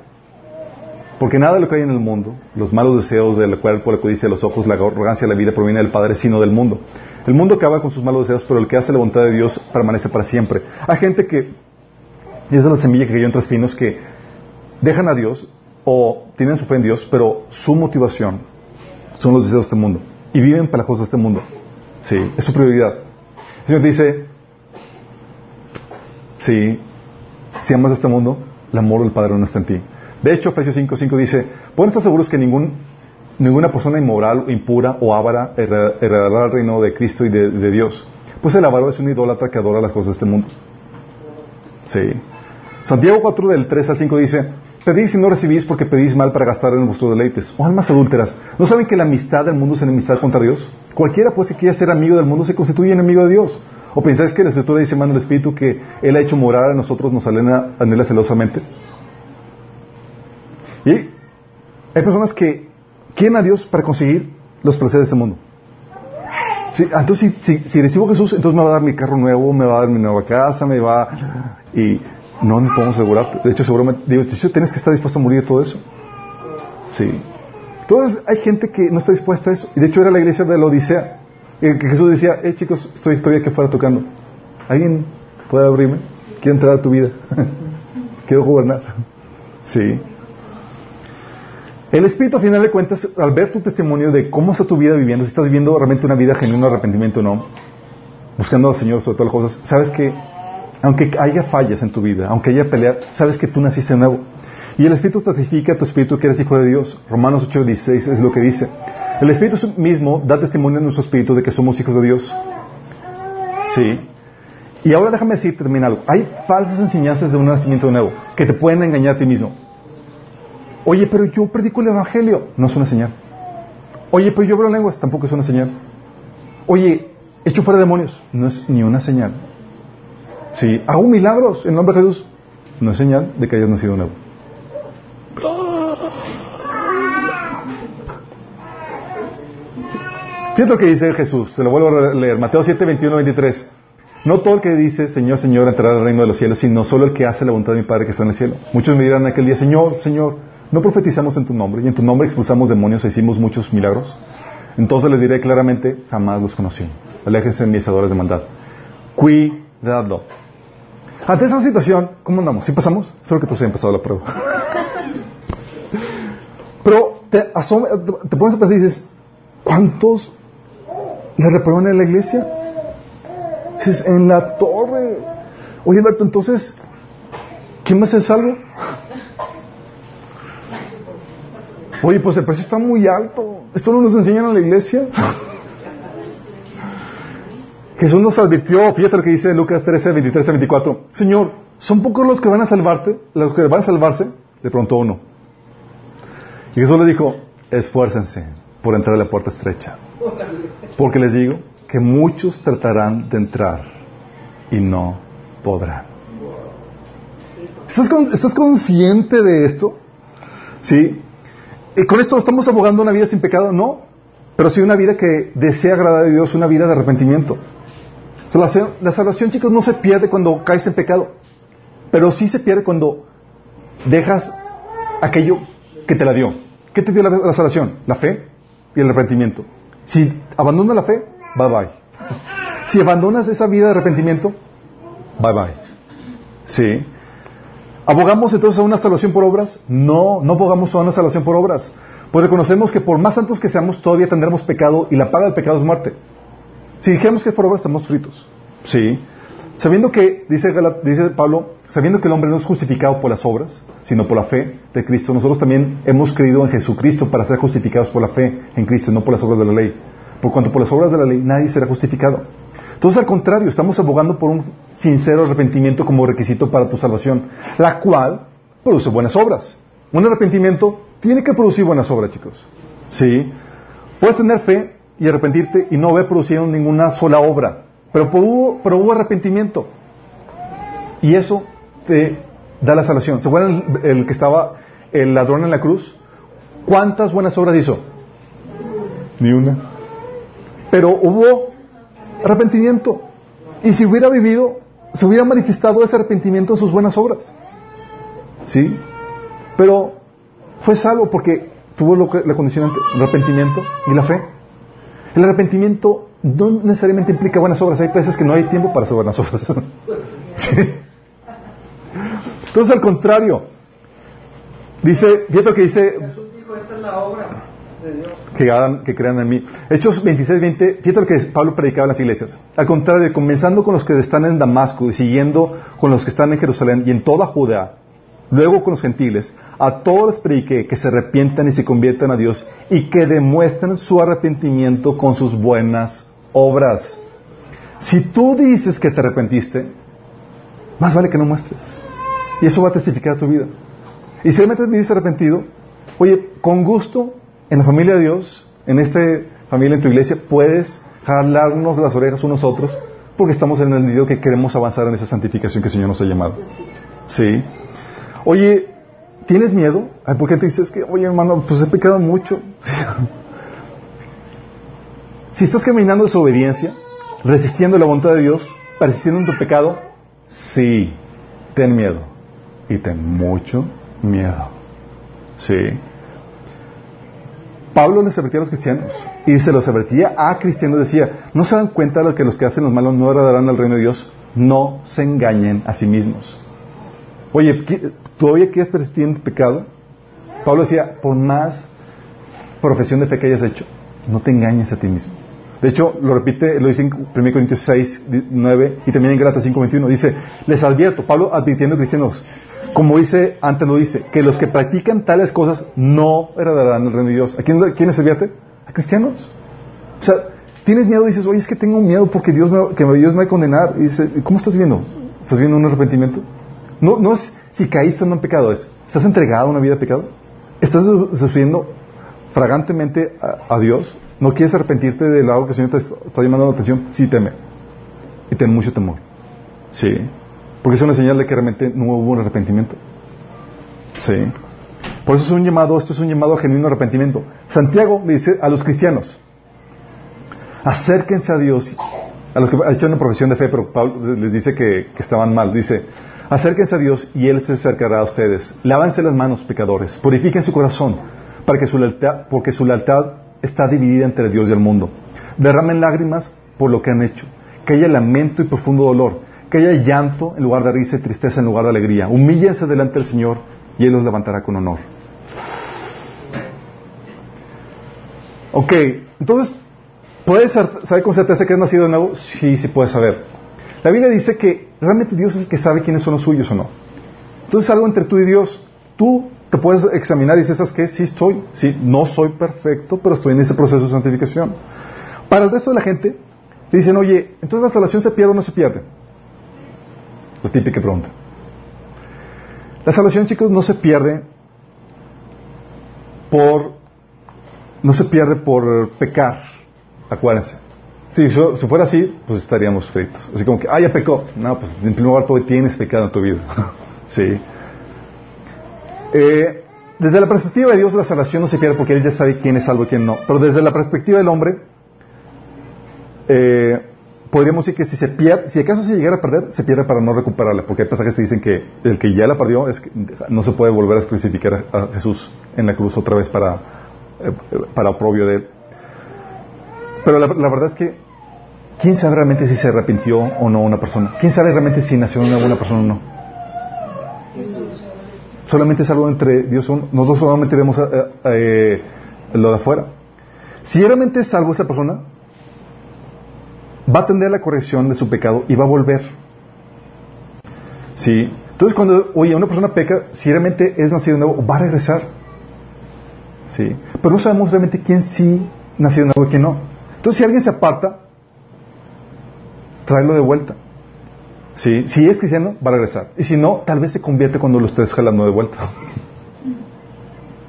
Porque nada de lo que hay en el mundo, los malos deseos del cuerpo, la codicia de los ojos, la arrogancia de la vida proviene del Padre, sino del mundo. El mundo acaba con sus malos deseos, pero el que hace la voluntad de Dios permanece para siempre. Hay gente que, y esa es la semilla que cayó entre espinos, que dejan a Dios o tienen su fe en Dios, pero su motivación son los deseos de este mundo. Y viven para las cosas de este mundo. Sí, es su prioridad. El Señor dice, sí, si amas este mundo, el amor del Padre no está en ti. De hecho, Efesios 5.5 dice, pueden estar seguros que ningún, ninguna persona inmoral, impura o ávara heredará el reino de Cristo y de, Dios. Pues el avaro es un idólatra que adora las cosas de este mundo. Sí. Santiago 4 del 3 al 5 dice, pedís y no recibís porque pedís mal para gastar en vuestros deleites. O almas adúlteras. ¿No saben que la amistad del mundo es enemistad contra Dios? Cualquiera pues que quiera ser amigo del mundo se constituye enemigo de Dios. ¿O pensáis que la Escritura dice, mano el Espíritu, que Él ha hecho morar a nosotros, nos alena, anhela celosamente? Y hay personas que quieren a Dios para conseguir los placeres de este mundo. entonces, si, recibo a Jesús, entonces me va a dar mi carro nuevo, me va a dar mi nueva casa, me va... Y no me podemos asegurar. De hecho, seguramente, digo, tienes que estar dispuesto a morir de todo eso. Sí. Entonces, hay gente que no está dispuesta a eso. Y de hecho, era la iglesia de la Odisea. Que Jesús decía, eh chicos, estoy todavía que fuera tocando. ¿Alguien puede abrirme? Quiero entrar a tu vida. Quiero gobernar. Sí. El Espíritu, a final de cuentas, al ver tu testimonio de cómo está tu vida viviendo, si estás viviendo realmente una vida genuina arrepentimiento o no, buscando al Señor sobre todas las cosas, sabes que, aunque haya fallas en tu vida, aunque haya peleas, sabes que tú naciste de nuevo. Y el Espíritu testifica a tu Espíritu que eres hijo de Dios. Romanos 8, 16 es lo que dice. El Espíritu mismo da testimonio en nuestro Espíritu de que somos hijos de Dios. Sí. Y ahora déjame decirte también algo. Hay falsas enseñanzas de un nacimiento nuevo que te pueden engañar a ti mismo. Oye, pero yo predico el Evangelio. No es una señal. Oye, pero yo hablo lenguas. Tampoco es una señal. Oye, echo fuera demonios. No es ni una señal. Sí. Hago milagros en nombre de Jesús. No es señal de que hayas nacido nuevo. Fíjate lo que dice Jesús, se lo vuelvo a leer, Mateo 7, 21, 23. No todo el que dice Señor, Señor entrará al reino de los cielos, sino solo el que hace la voluntad de mi Padre que está en el cielo. Muchos me dirán aquel día, Señor, Señor, no profetizamos en tu nombre y en tu nombre expulsamos demonios e hicimos muchos milagros. Entonces les diré claramente, jamás los conocí. Aléjense mis de maldad. Cuidado. Ante esa situación, ¿cómo andamos? ¿Sí pasamos? Espero que todos hayan pasado la prueba. Pero te, te pones a pensar y dices, ¿cuántos ¿Le reprueban en la iglesia? Es en la torre. Oye, Alberto, entonces, ¿quién más es salvo? Oye, pues el precio está muy alto. ¿Esto no nos enseñan en la iglesia? Jesús nos advirtió, fíjate lo que dice Lucas 13, 23 a 24. Señor, ¿son pocos los que van a salvarte? ¿Los que van a salvarse? Le preguntó uno. Y Jesús le dijo, esfuércense por entrar a la puerta estrecha. Porque les digo que muchos tratarán de entrar y no podrán. ¿Estás, consciente de esto? ¿Sí? ¿Y con esto estamos abogando una vida sin pecado? No. Pero sí una vida que desea agradar a Dios, una vida de arrepentimiento. La salvación, chicos, no se pierde cuando caes en pecado. Pero sí se pierde cuando dejas aquello que te la dio. ¿Qué te dio la salvación? La fe y el arrepentimiento. Si abandonas la fe, bye bye. Si abandonas esa vida de arrepentimiento, bye bye. ¿Sí? ¿Abogamos entonces a una salvación por obras? No, no abogamos a una salvación por obras. Pues reconocemos que por más santos que seamos, todavía tendremos pecado y la paga del pecado es muerte. Si dijéramos que es por obras, estamos fritos. ¿Sí? Sabiendo que, dice, dice Pablo, sabiendo que el hombre no es justificado por las obras, sino por la fe de Cristo, nosotros también hemos creído en Jesucristo para ser justificados por la fe en Cristo, no por las obras de la ley. Por cuanto por las obras de la ley nadie será justificado. Entonces, al contrario, estamos abogando por un sincero arrepentimiento como requisito para tu salvación, la cual produce buenas obras. Un arrepentimiento tiene que producir buenas obras, chicos. ¿Sí? Puedes tener fe y arrepentirte y no haber producido ninguna sola obra, pero hubo, pero hubo arrepentimiento. Y eso te da la salvación. ¿Se acuerdan el, que estaba el ladrón en la cruz? ¿Cuántas buenas obras hizo? Ni una. Pero hubo arrepentimiento. Y si hubiera vivido, se hubiera manifestado ese arrepentimiento en sus buenas obras. ¿Sí? Pero fue salvo porque tuvo lo que, la condición de arrepentimiento y la fe. El arrepentimiento no necesariamente implica buenas obras. Hay veces que no hay tiempo para hacer buenas obras. ¿Sí? Entonces, al contrario, dice, fíjate que dice... Jesús dijo, esta es la obra de Dios. Que, hagan, que crean en mí. Hechos 26, 20, fíjate lo que Pablo predicaba en las iglesias. Al contrario, comenzando con los que están en Damasco y siguiendo con los que están en Jerusalén y en toda Judea, luego con los gentiles, a todos les prediqué que se arrepientan y se conviertan a Dios y que demuestren su arrepentimiento con sus buenas obras. Si tú dices que te arrepentiste, más vale que no muestres. Y eso va a testificar tu vida. Y si realmente viviste arrepentido, oye, con gusto, en la familia de Dios, en esta familia, en tu iglesia, puedes jalarnos las orejas unos a otros, porque estamos en el medio que queremos avanzar en esa santificación que el Señor nos ha llamado. Sí. Oye, ¿tienes miedo? ¿Por qué te dices que, oye hermano, pues he pecado mucho? si estás caminando en su obediencia, resistiendo la voluntad de Dios, persistiendo en tu pecado, sí, ten miedo y ten mucho miedo. ¿Sí? Pablo les advertía a los cristianos y se los advertía a cristianos. Decía, ¿no se dan cuenta de que los que hacen los malos no agradarán al reino de Dios? No se engañen a sí mismos. Oye, ¿todavía quieres persistir en tu pecado? Pablo decía, por más profesión de fe que hayas hecho, no te engañes a ti mismo. De hecho, lo repite, lo dice en 1 Corintios 6, 9 y también en Gálatas 5, 21. Dice, les advierto, Pablo advirtiendo a cristianos, como dice, antes lo dice, que los que practican tales cosas no heredarán el reino de Dios. ¿A quién, les advierte? A cristianos. O sea, tienes miedo dices, oye, es que tengo miedo porque Dios me, que Dios me va a condenar. Y dice, ¿cómo estás viendo? ¿Estás viendo un arrepentimiento? No, no es si caíste en un pecado, es, ¿estás entregado a una vida de pecado? ¿Estás sufriendo fragantemente a, Dios? ¿No quieres arrepentirte de lado que el Señor te está llamando la atención? Sí, teme. Y ten mucho temor. Sí. Porque es una señal de que realmente no hubo un arrepentimiento. Sí. Por eso es un llamado, esto es un llamado a genuino arrepentimiento. Santiago le dice a los cristianos, acérquense a Dios, a los que han hecho una profesión de fe, pero Pablo les dice que, estaban mal, dice, acérquense a Dios y Él se acercará a ustedes. Lávanse las manos, pecadores, purifiquen su corazón, para que su lealtad, porque su lealtad está dividida entre Dios y el mundo. Derramen lágrimas por lo que han hecho, que haya lamento y profundo dolor que haya llanto en lugar de risa y tristeza en lugar de alegría. Humíllense delante del Señor y Él los levantará con honor. Ok, entonces, ¿puedes saber con certeza que has nacido de nuevo? Sí, sí puedes saber. La Biblia dice que realmente Dios es el que sabe quiénes son los suyos o no. Entonces, algo entre tú y Dios, tú te puedes examinar y dices, ¿sabes qué? Sí estoy, sí, no soy perfecto, pero estoy en ese proceso de santificación. Para el resto de la gente, le dicen, oye, entonces la salvación se pierde o no se pierde. La típica pregunta. La salvación, chicos, no se pierde por no se pierde por pecar. Acuérdense. Si, si fuera así, pues estaríamos fritos. Así como que, ah, ya pecó. No, pues en primer lugar tú tienes pecado en tu vida. sí. Eh, desde la perspectiva de Dios, la salvación no se pierde porque Él ya sabe quién es salvo y quién no. Pero desde la perspectiva del hombre, eh, podríamos decir que si se pierde, si acaso se llegara a perder, se pierde para no recuperarla, porque hay pasajes que dicen que el que ya la perdió no se puede volver a crucificar a Jesús en la cruz otra vez para, eh, para oprobio de él. Pero la, verdad es que, ¿quién sabe realmente si se arrepintió o no una persona? ¿Quién sabe realmente si nació una buena persona o no? Solamente es algo entre Dios uno. Nosotros solamente vemos eh, eh, lo de afuera. Si realmente es salvo esa persona, va a atender la corrección de su pecado y va a volver. ¿Sí? Entonces cuando, oye, una persona peca, si realmente es nacido de nuevo, va a regresar. ¿Sí? Pero no sabemos realmente quién sí nació de nuevo y quién no. Entonces si alguien se aparta, tráelo de vuelta. ¿Sí? Si es cristiano, va a regresar. Y si no, tal vez se convierte cuando lo estés jalando de vuelta.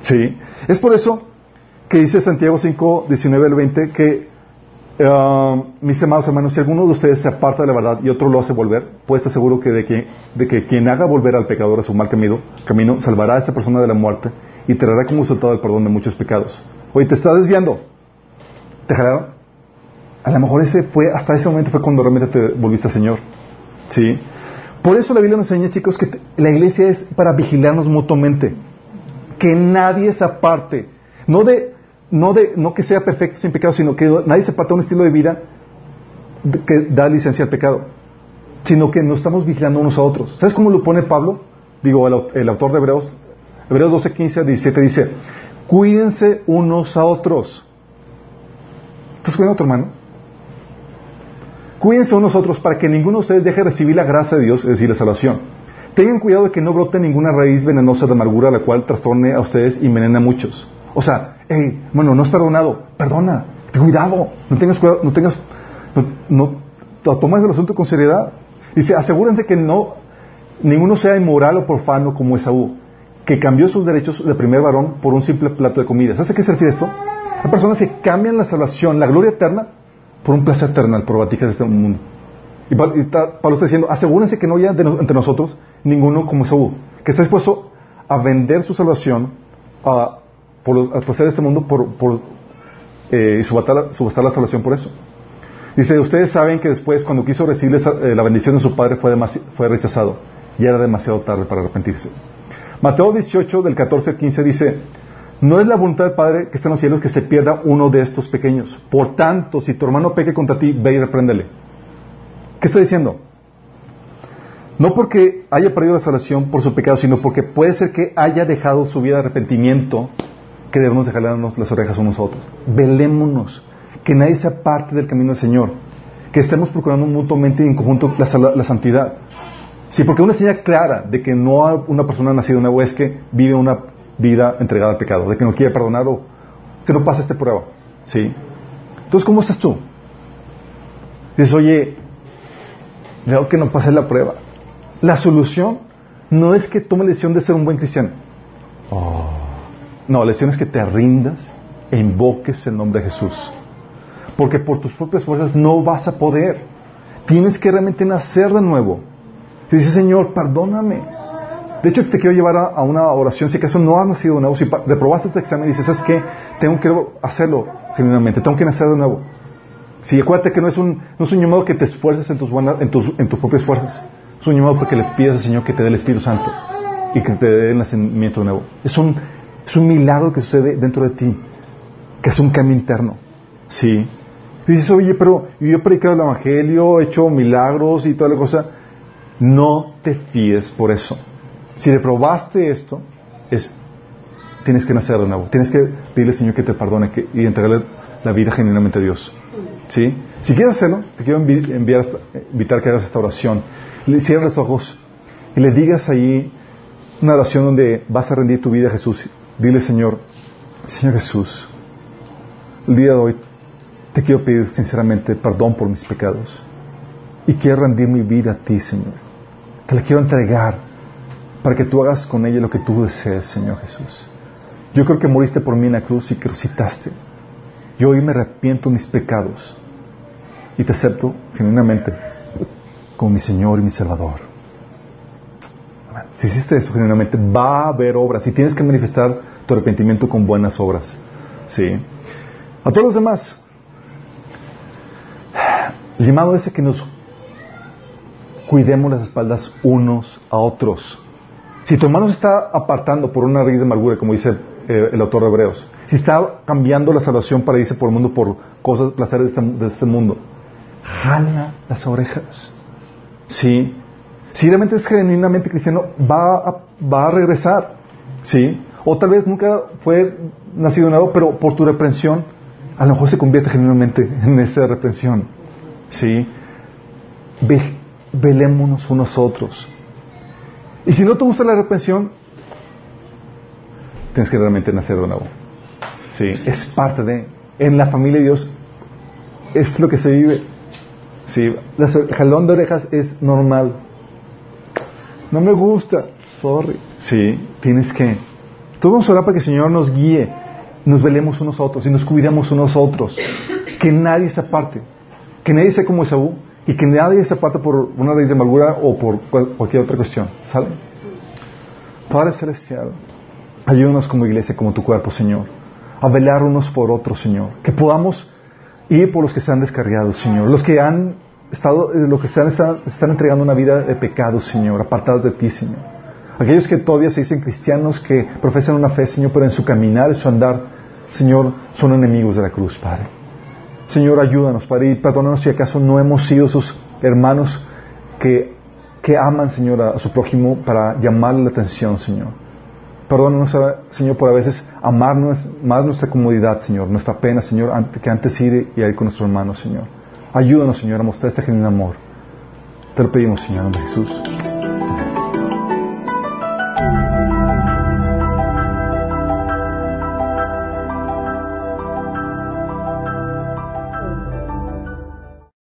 ¿Sí? Es por eso que dice Santiago 5, 19 al 20 que, uh, mis amados hermanos, si alguno de ustedes se aparta de la verdad y otro lo hace volver, puede estar seguro que de, que de que quien haga volver al pecador a su mal camino, camino salvará a esa persona de la muerte y traerá como resultado el perdón de muchos pecados. Oye, te estás desviando. ¿Te jalaron? A lo mejor ese fue, hasta ese momento fue cuando realmente te volviste al Señor. ¿Sí? Por eso la Biblia nos enseña, chicos, que la iglesia es para vigilarnos mutuamente. Que nadie se aparte. No de, no de, no que sea perfecto sin pecado, sino que nadie se aparte de un estilo de vida que da licencia al pecado. Sino que nos estamos vigilando unos a otros. ¿Sabes cómo lo pone Pablo? Digo, el, autor de Hebreos. Hebreos 12, 15 a 17 dice, cuídense unos a otros. ¿Estás cuidando a tu hermano? Cuídense unos otros para que ninguno de ustedes deje de recibir la gracia de Dios, es decir, la salvación. Tengan cuidado de que no brote ninguna raíz venenosa de amargura la cual trastorne a ustedes y envenena a muchos. O sea, hey, bueno, no es perdonado, perdona, cuidado, no tengas cuidado, no tengas, no, no tomes el asunto con seriedad. Dice, asegúrense que no, ninguno sea inmoral o profano como Esaú, que cambió sus derechos de primer varón por un simple plato de comida. ¿Sabes a qué se refiere esto? Hay personas que cambian la salvación, la gloria eterna, por un placer eterno por batijas de este mundo. Y Pablo está diciendo, asegúrense que no haya entre nosotros ninguno como Saúl, que está dispuesto a vender su salvación a, por al placer de este mundo por, por eh, subastar, subastar, la salvación por eso. Dice, ustedes saben que después cuando quiso recibir eh, la bendición de su padre fue, fue rechazado y era demasiado tarde para arrepentirse. Mateo 18 del 14 al 15 dice, no es la voluntad del Padre que está en los cielos que se pierda uno de estos pequeños. Por tanto, si tu hermano peque contra ti, ve y repréndele. ¿Qué está diciendo? No porque haya perdido la salvación por su pecado, sino porque puede ser que haya dejado su vida de arrepentimiento, que debemos dejarnos las orejas unos a otros. Velémonos, que nadie sea parte del camino del Señor, que estemos procurando mutuamente y en conjunto la, santidad. Sí, porque una señal clara de que no una persona nacida nuevo es que vive una vida entregada al pecado, de que no quiere perdonar o que no pasa esta prueba. ¿Sí? Entonces, ¿cómo estás tú? Dices, oye, veo que no pase la prueba. La solución no es que tome la decisión de ser un buen cristiano. Oh. No, la decisión es que te rindas e invoques el nombre de Jesús. Porque por tus propias fuerzas no vas a poder. Tienes que realmente nacer de nuevo. Te dice, Señor, perdóname. De hecho, te quiero llevar a, una oración. Si acaso no has nacido de nuevo, si reprobaste este examen y dices, ¿sabes qué? Tengo que hacerlo genuinamente, tengo que nacer de nuevo. Si acuérdate que no es un, no es un llamado que te esfuerces en tus, buenas, en, tus, en tus propias fuerzas. Es un llamado porque le pidas al Señor que te dé el Espíritu Santo y que te dé el nacimiento de nuevo. Es un, es un milagro que sucede dentro de ti, que es un cambio interno. Sí. Dices, oye, pero yo he predicado el Evangelio, he hecho milagros y toda la cosa. No te fíes por eso. Si reprobaste esto, es, tienes que nacer de nuevo. Tienes que pedirle al Señor que te perdone y entregarle la vida genuinamente a Dios. ¿Sí? Si quieres hacerlo, te quiero enviar, invitar que hagas esta oración. Le los ojos y le digas ahí una oración donde vas a rendir tu vida a Jesús. Dile, Señor, Señor Jesús, el día de hoy te quiero pedir sinceramente perdón por mis pecados. Y quiero rendir mi vida a ti, Señor. Te la quiero entregar para que tú hagas con ella lo que tú desees, Señor Jesús. Yo creo que moriste por mí en la cruz y que resucitaste. Yo hoy me arrepiento de mis pecados y te acepto genuinamente como mi Señor y mi Salvador. Si hiciste eso genuinamente, va a haber obras y tienes que manifestar tu arrepentimiento con buenas obras. ¿Sí? A todos los demás, el llamado es que nos cuidemos las espaldas unos a otros. Si tu hermano se está apartando por una raíz de amargura, como dice eh, el autor de Hebreos, si está cambiando la salvación para irse por el mundo por cosas, placeres de este, este mundo, jala las orejas. ¿Sí? Si realmente es genuinamente cristiano, va a, va a regresar. ¿Sí? O tal vez nunca fue nacido nuevo, pero por tu reprensión, a lo mejor se convierte genuinamente en esa reprensión. ¿Sí? Ve, velémonos unos otros. Y si no te gusta la reprensión, tienes que realmente nacer de nuevo. Sí, es parte de. En la familia de Dios es lo que se vive. Sí, el jalón de orejas es normal. No me gusta, sorry. Sí, tienes que. Tú vamos a orar para que el Señor nos guíe, nos velemos unos a otros y nos cuidemos unos a otros. Que nadie se aparte, que nadie sea como Esaú y que nadie se aparte por una raíz de amargura o por cualquier otra cuestión. ¿Sale? Padre Celestial, ayúdanos como iglesia, como tu cuerpo, Señor, a velar unos por otros, Señor. Que podamos ir por los que se han descarriado, Señor. Los que han estado, eh, los que están, están, entregando una vida de pecado, Señor, apartados de ti, Señor. Aquellos que todavía se dicen cristianos, que profesan una fe, Señor, pero en su caminar, en su andar, Señor, son enemigos de la cruz, Padre. Señor, ayúdanos, Padre, y perdónanos si acaso no hemos sido esos hermanos que que aman, Señor, a, su prójimo para llamarle la atención, Señor. Perdónanos, Señor, por a veces amar más nuestra comodidad, Señor, nuestra pena, Señor, que antes ir y ir con nuestro hermano, Señor. Ayúdanos, Señor, a mostrar este genuino amor. Te lo pedimos, Señor, en Jesús.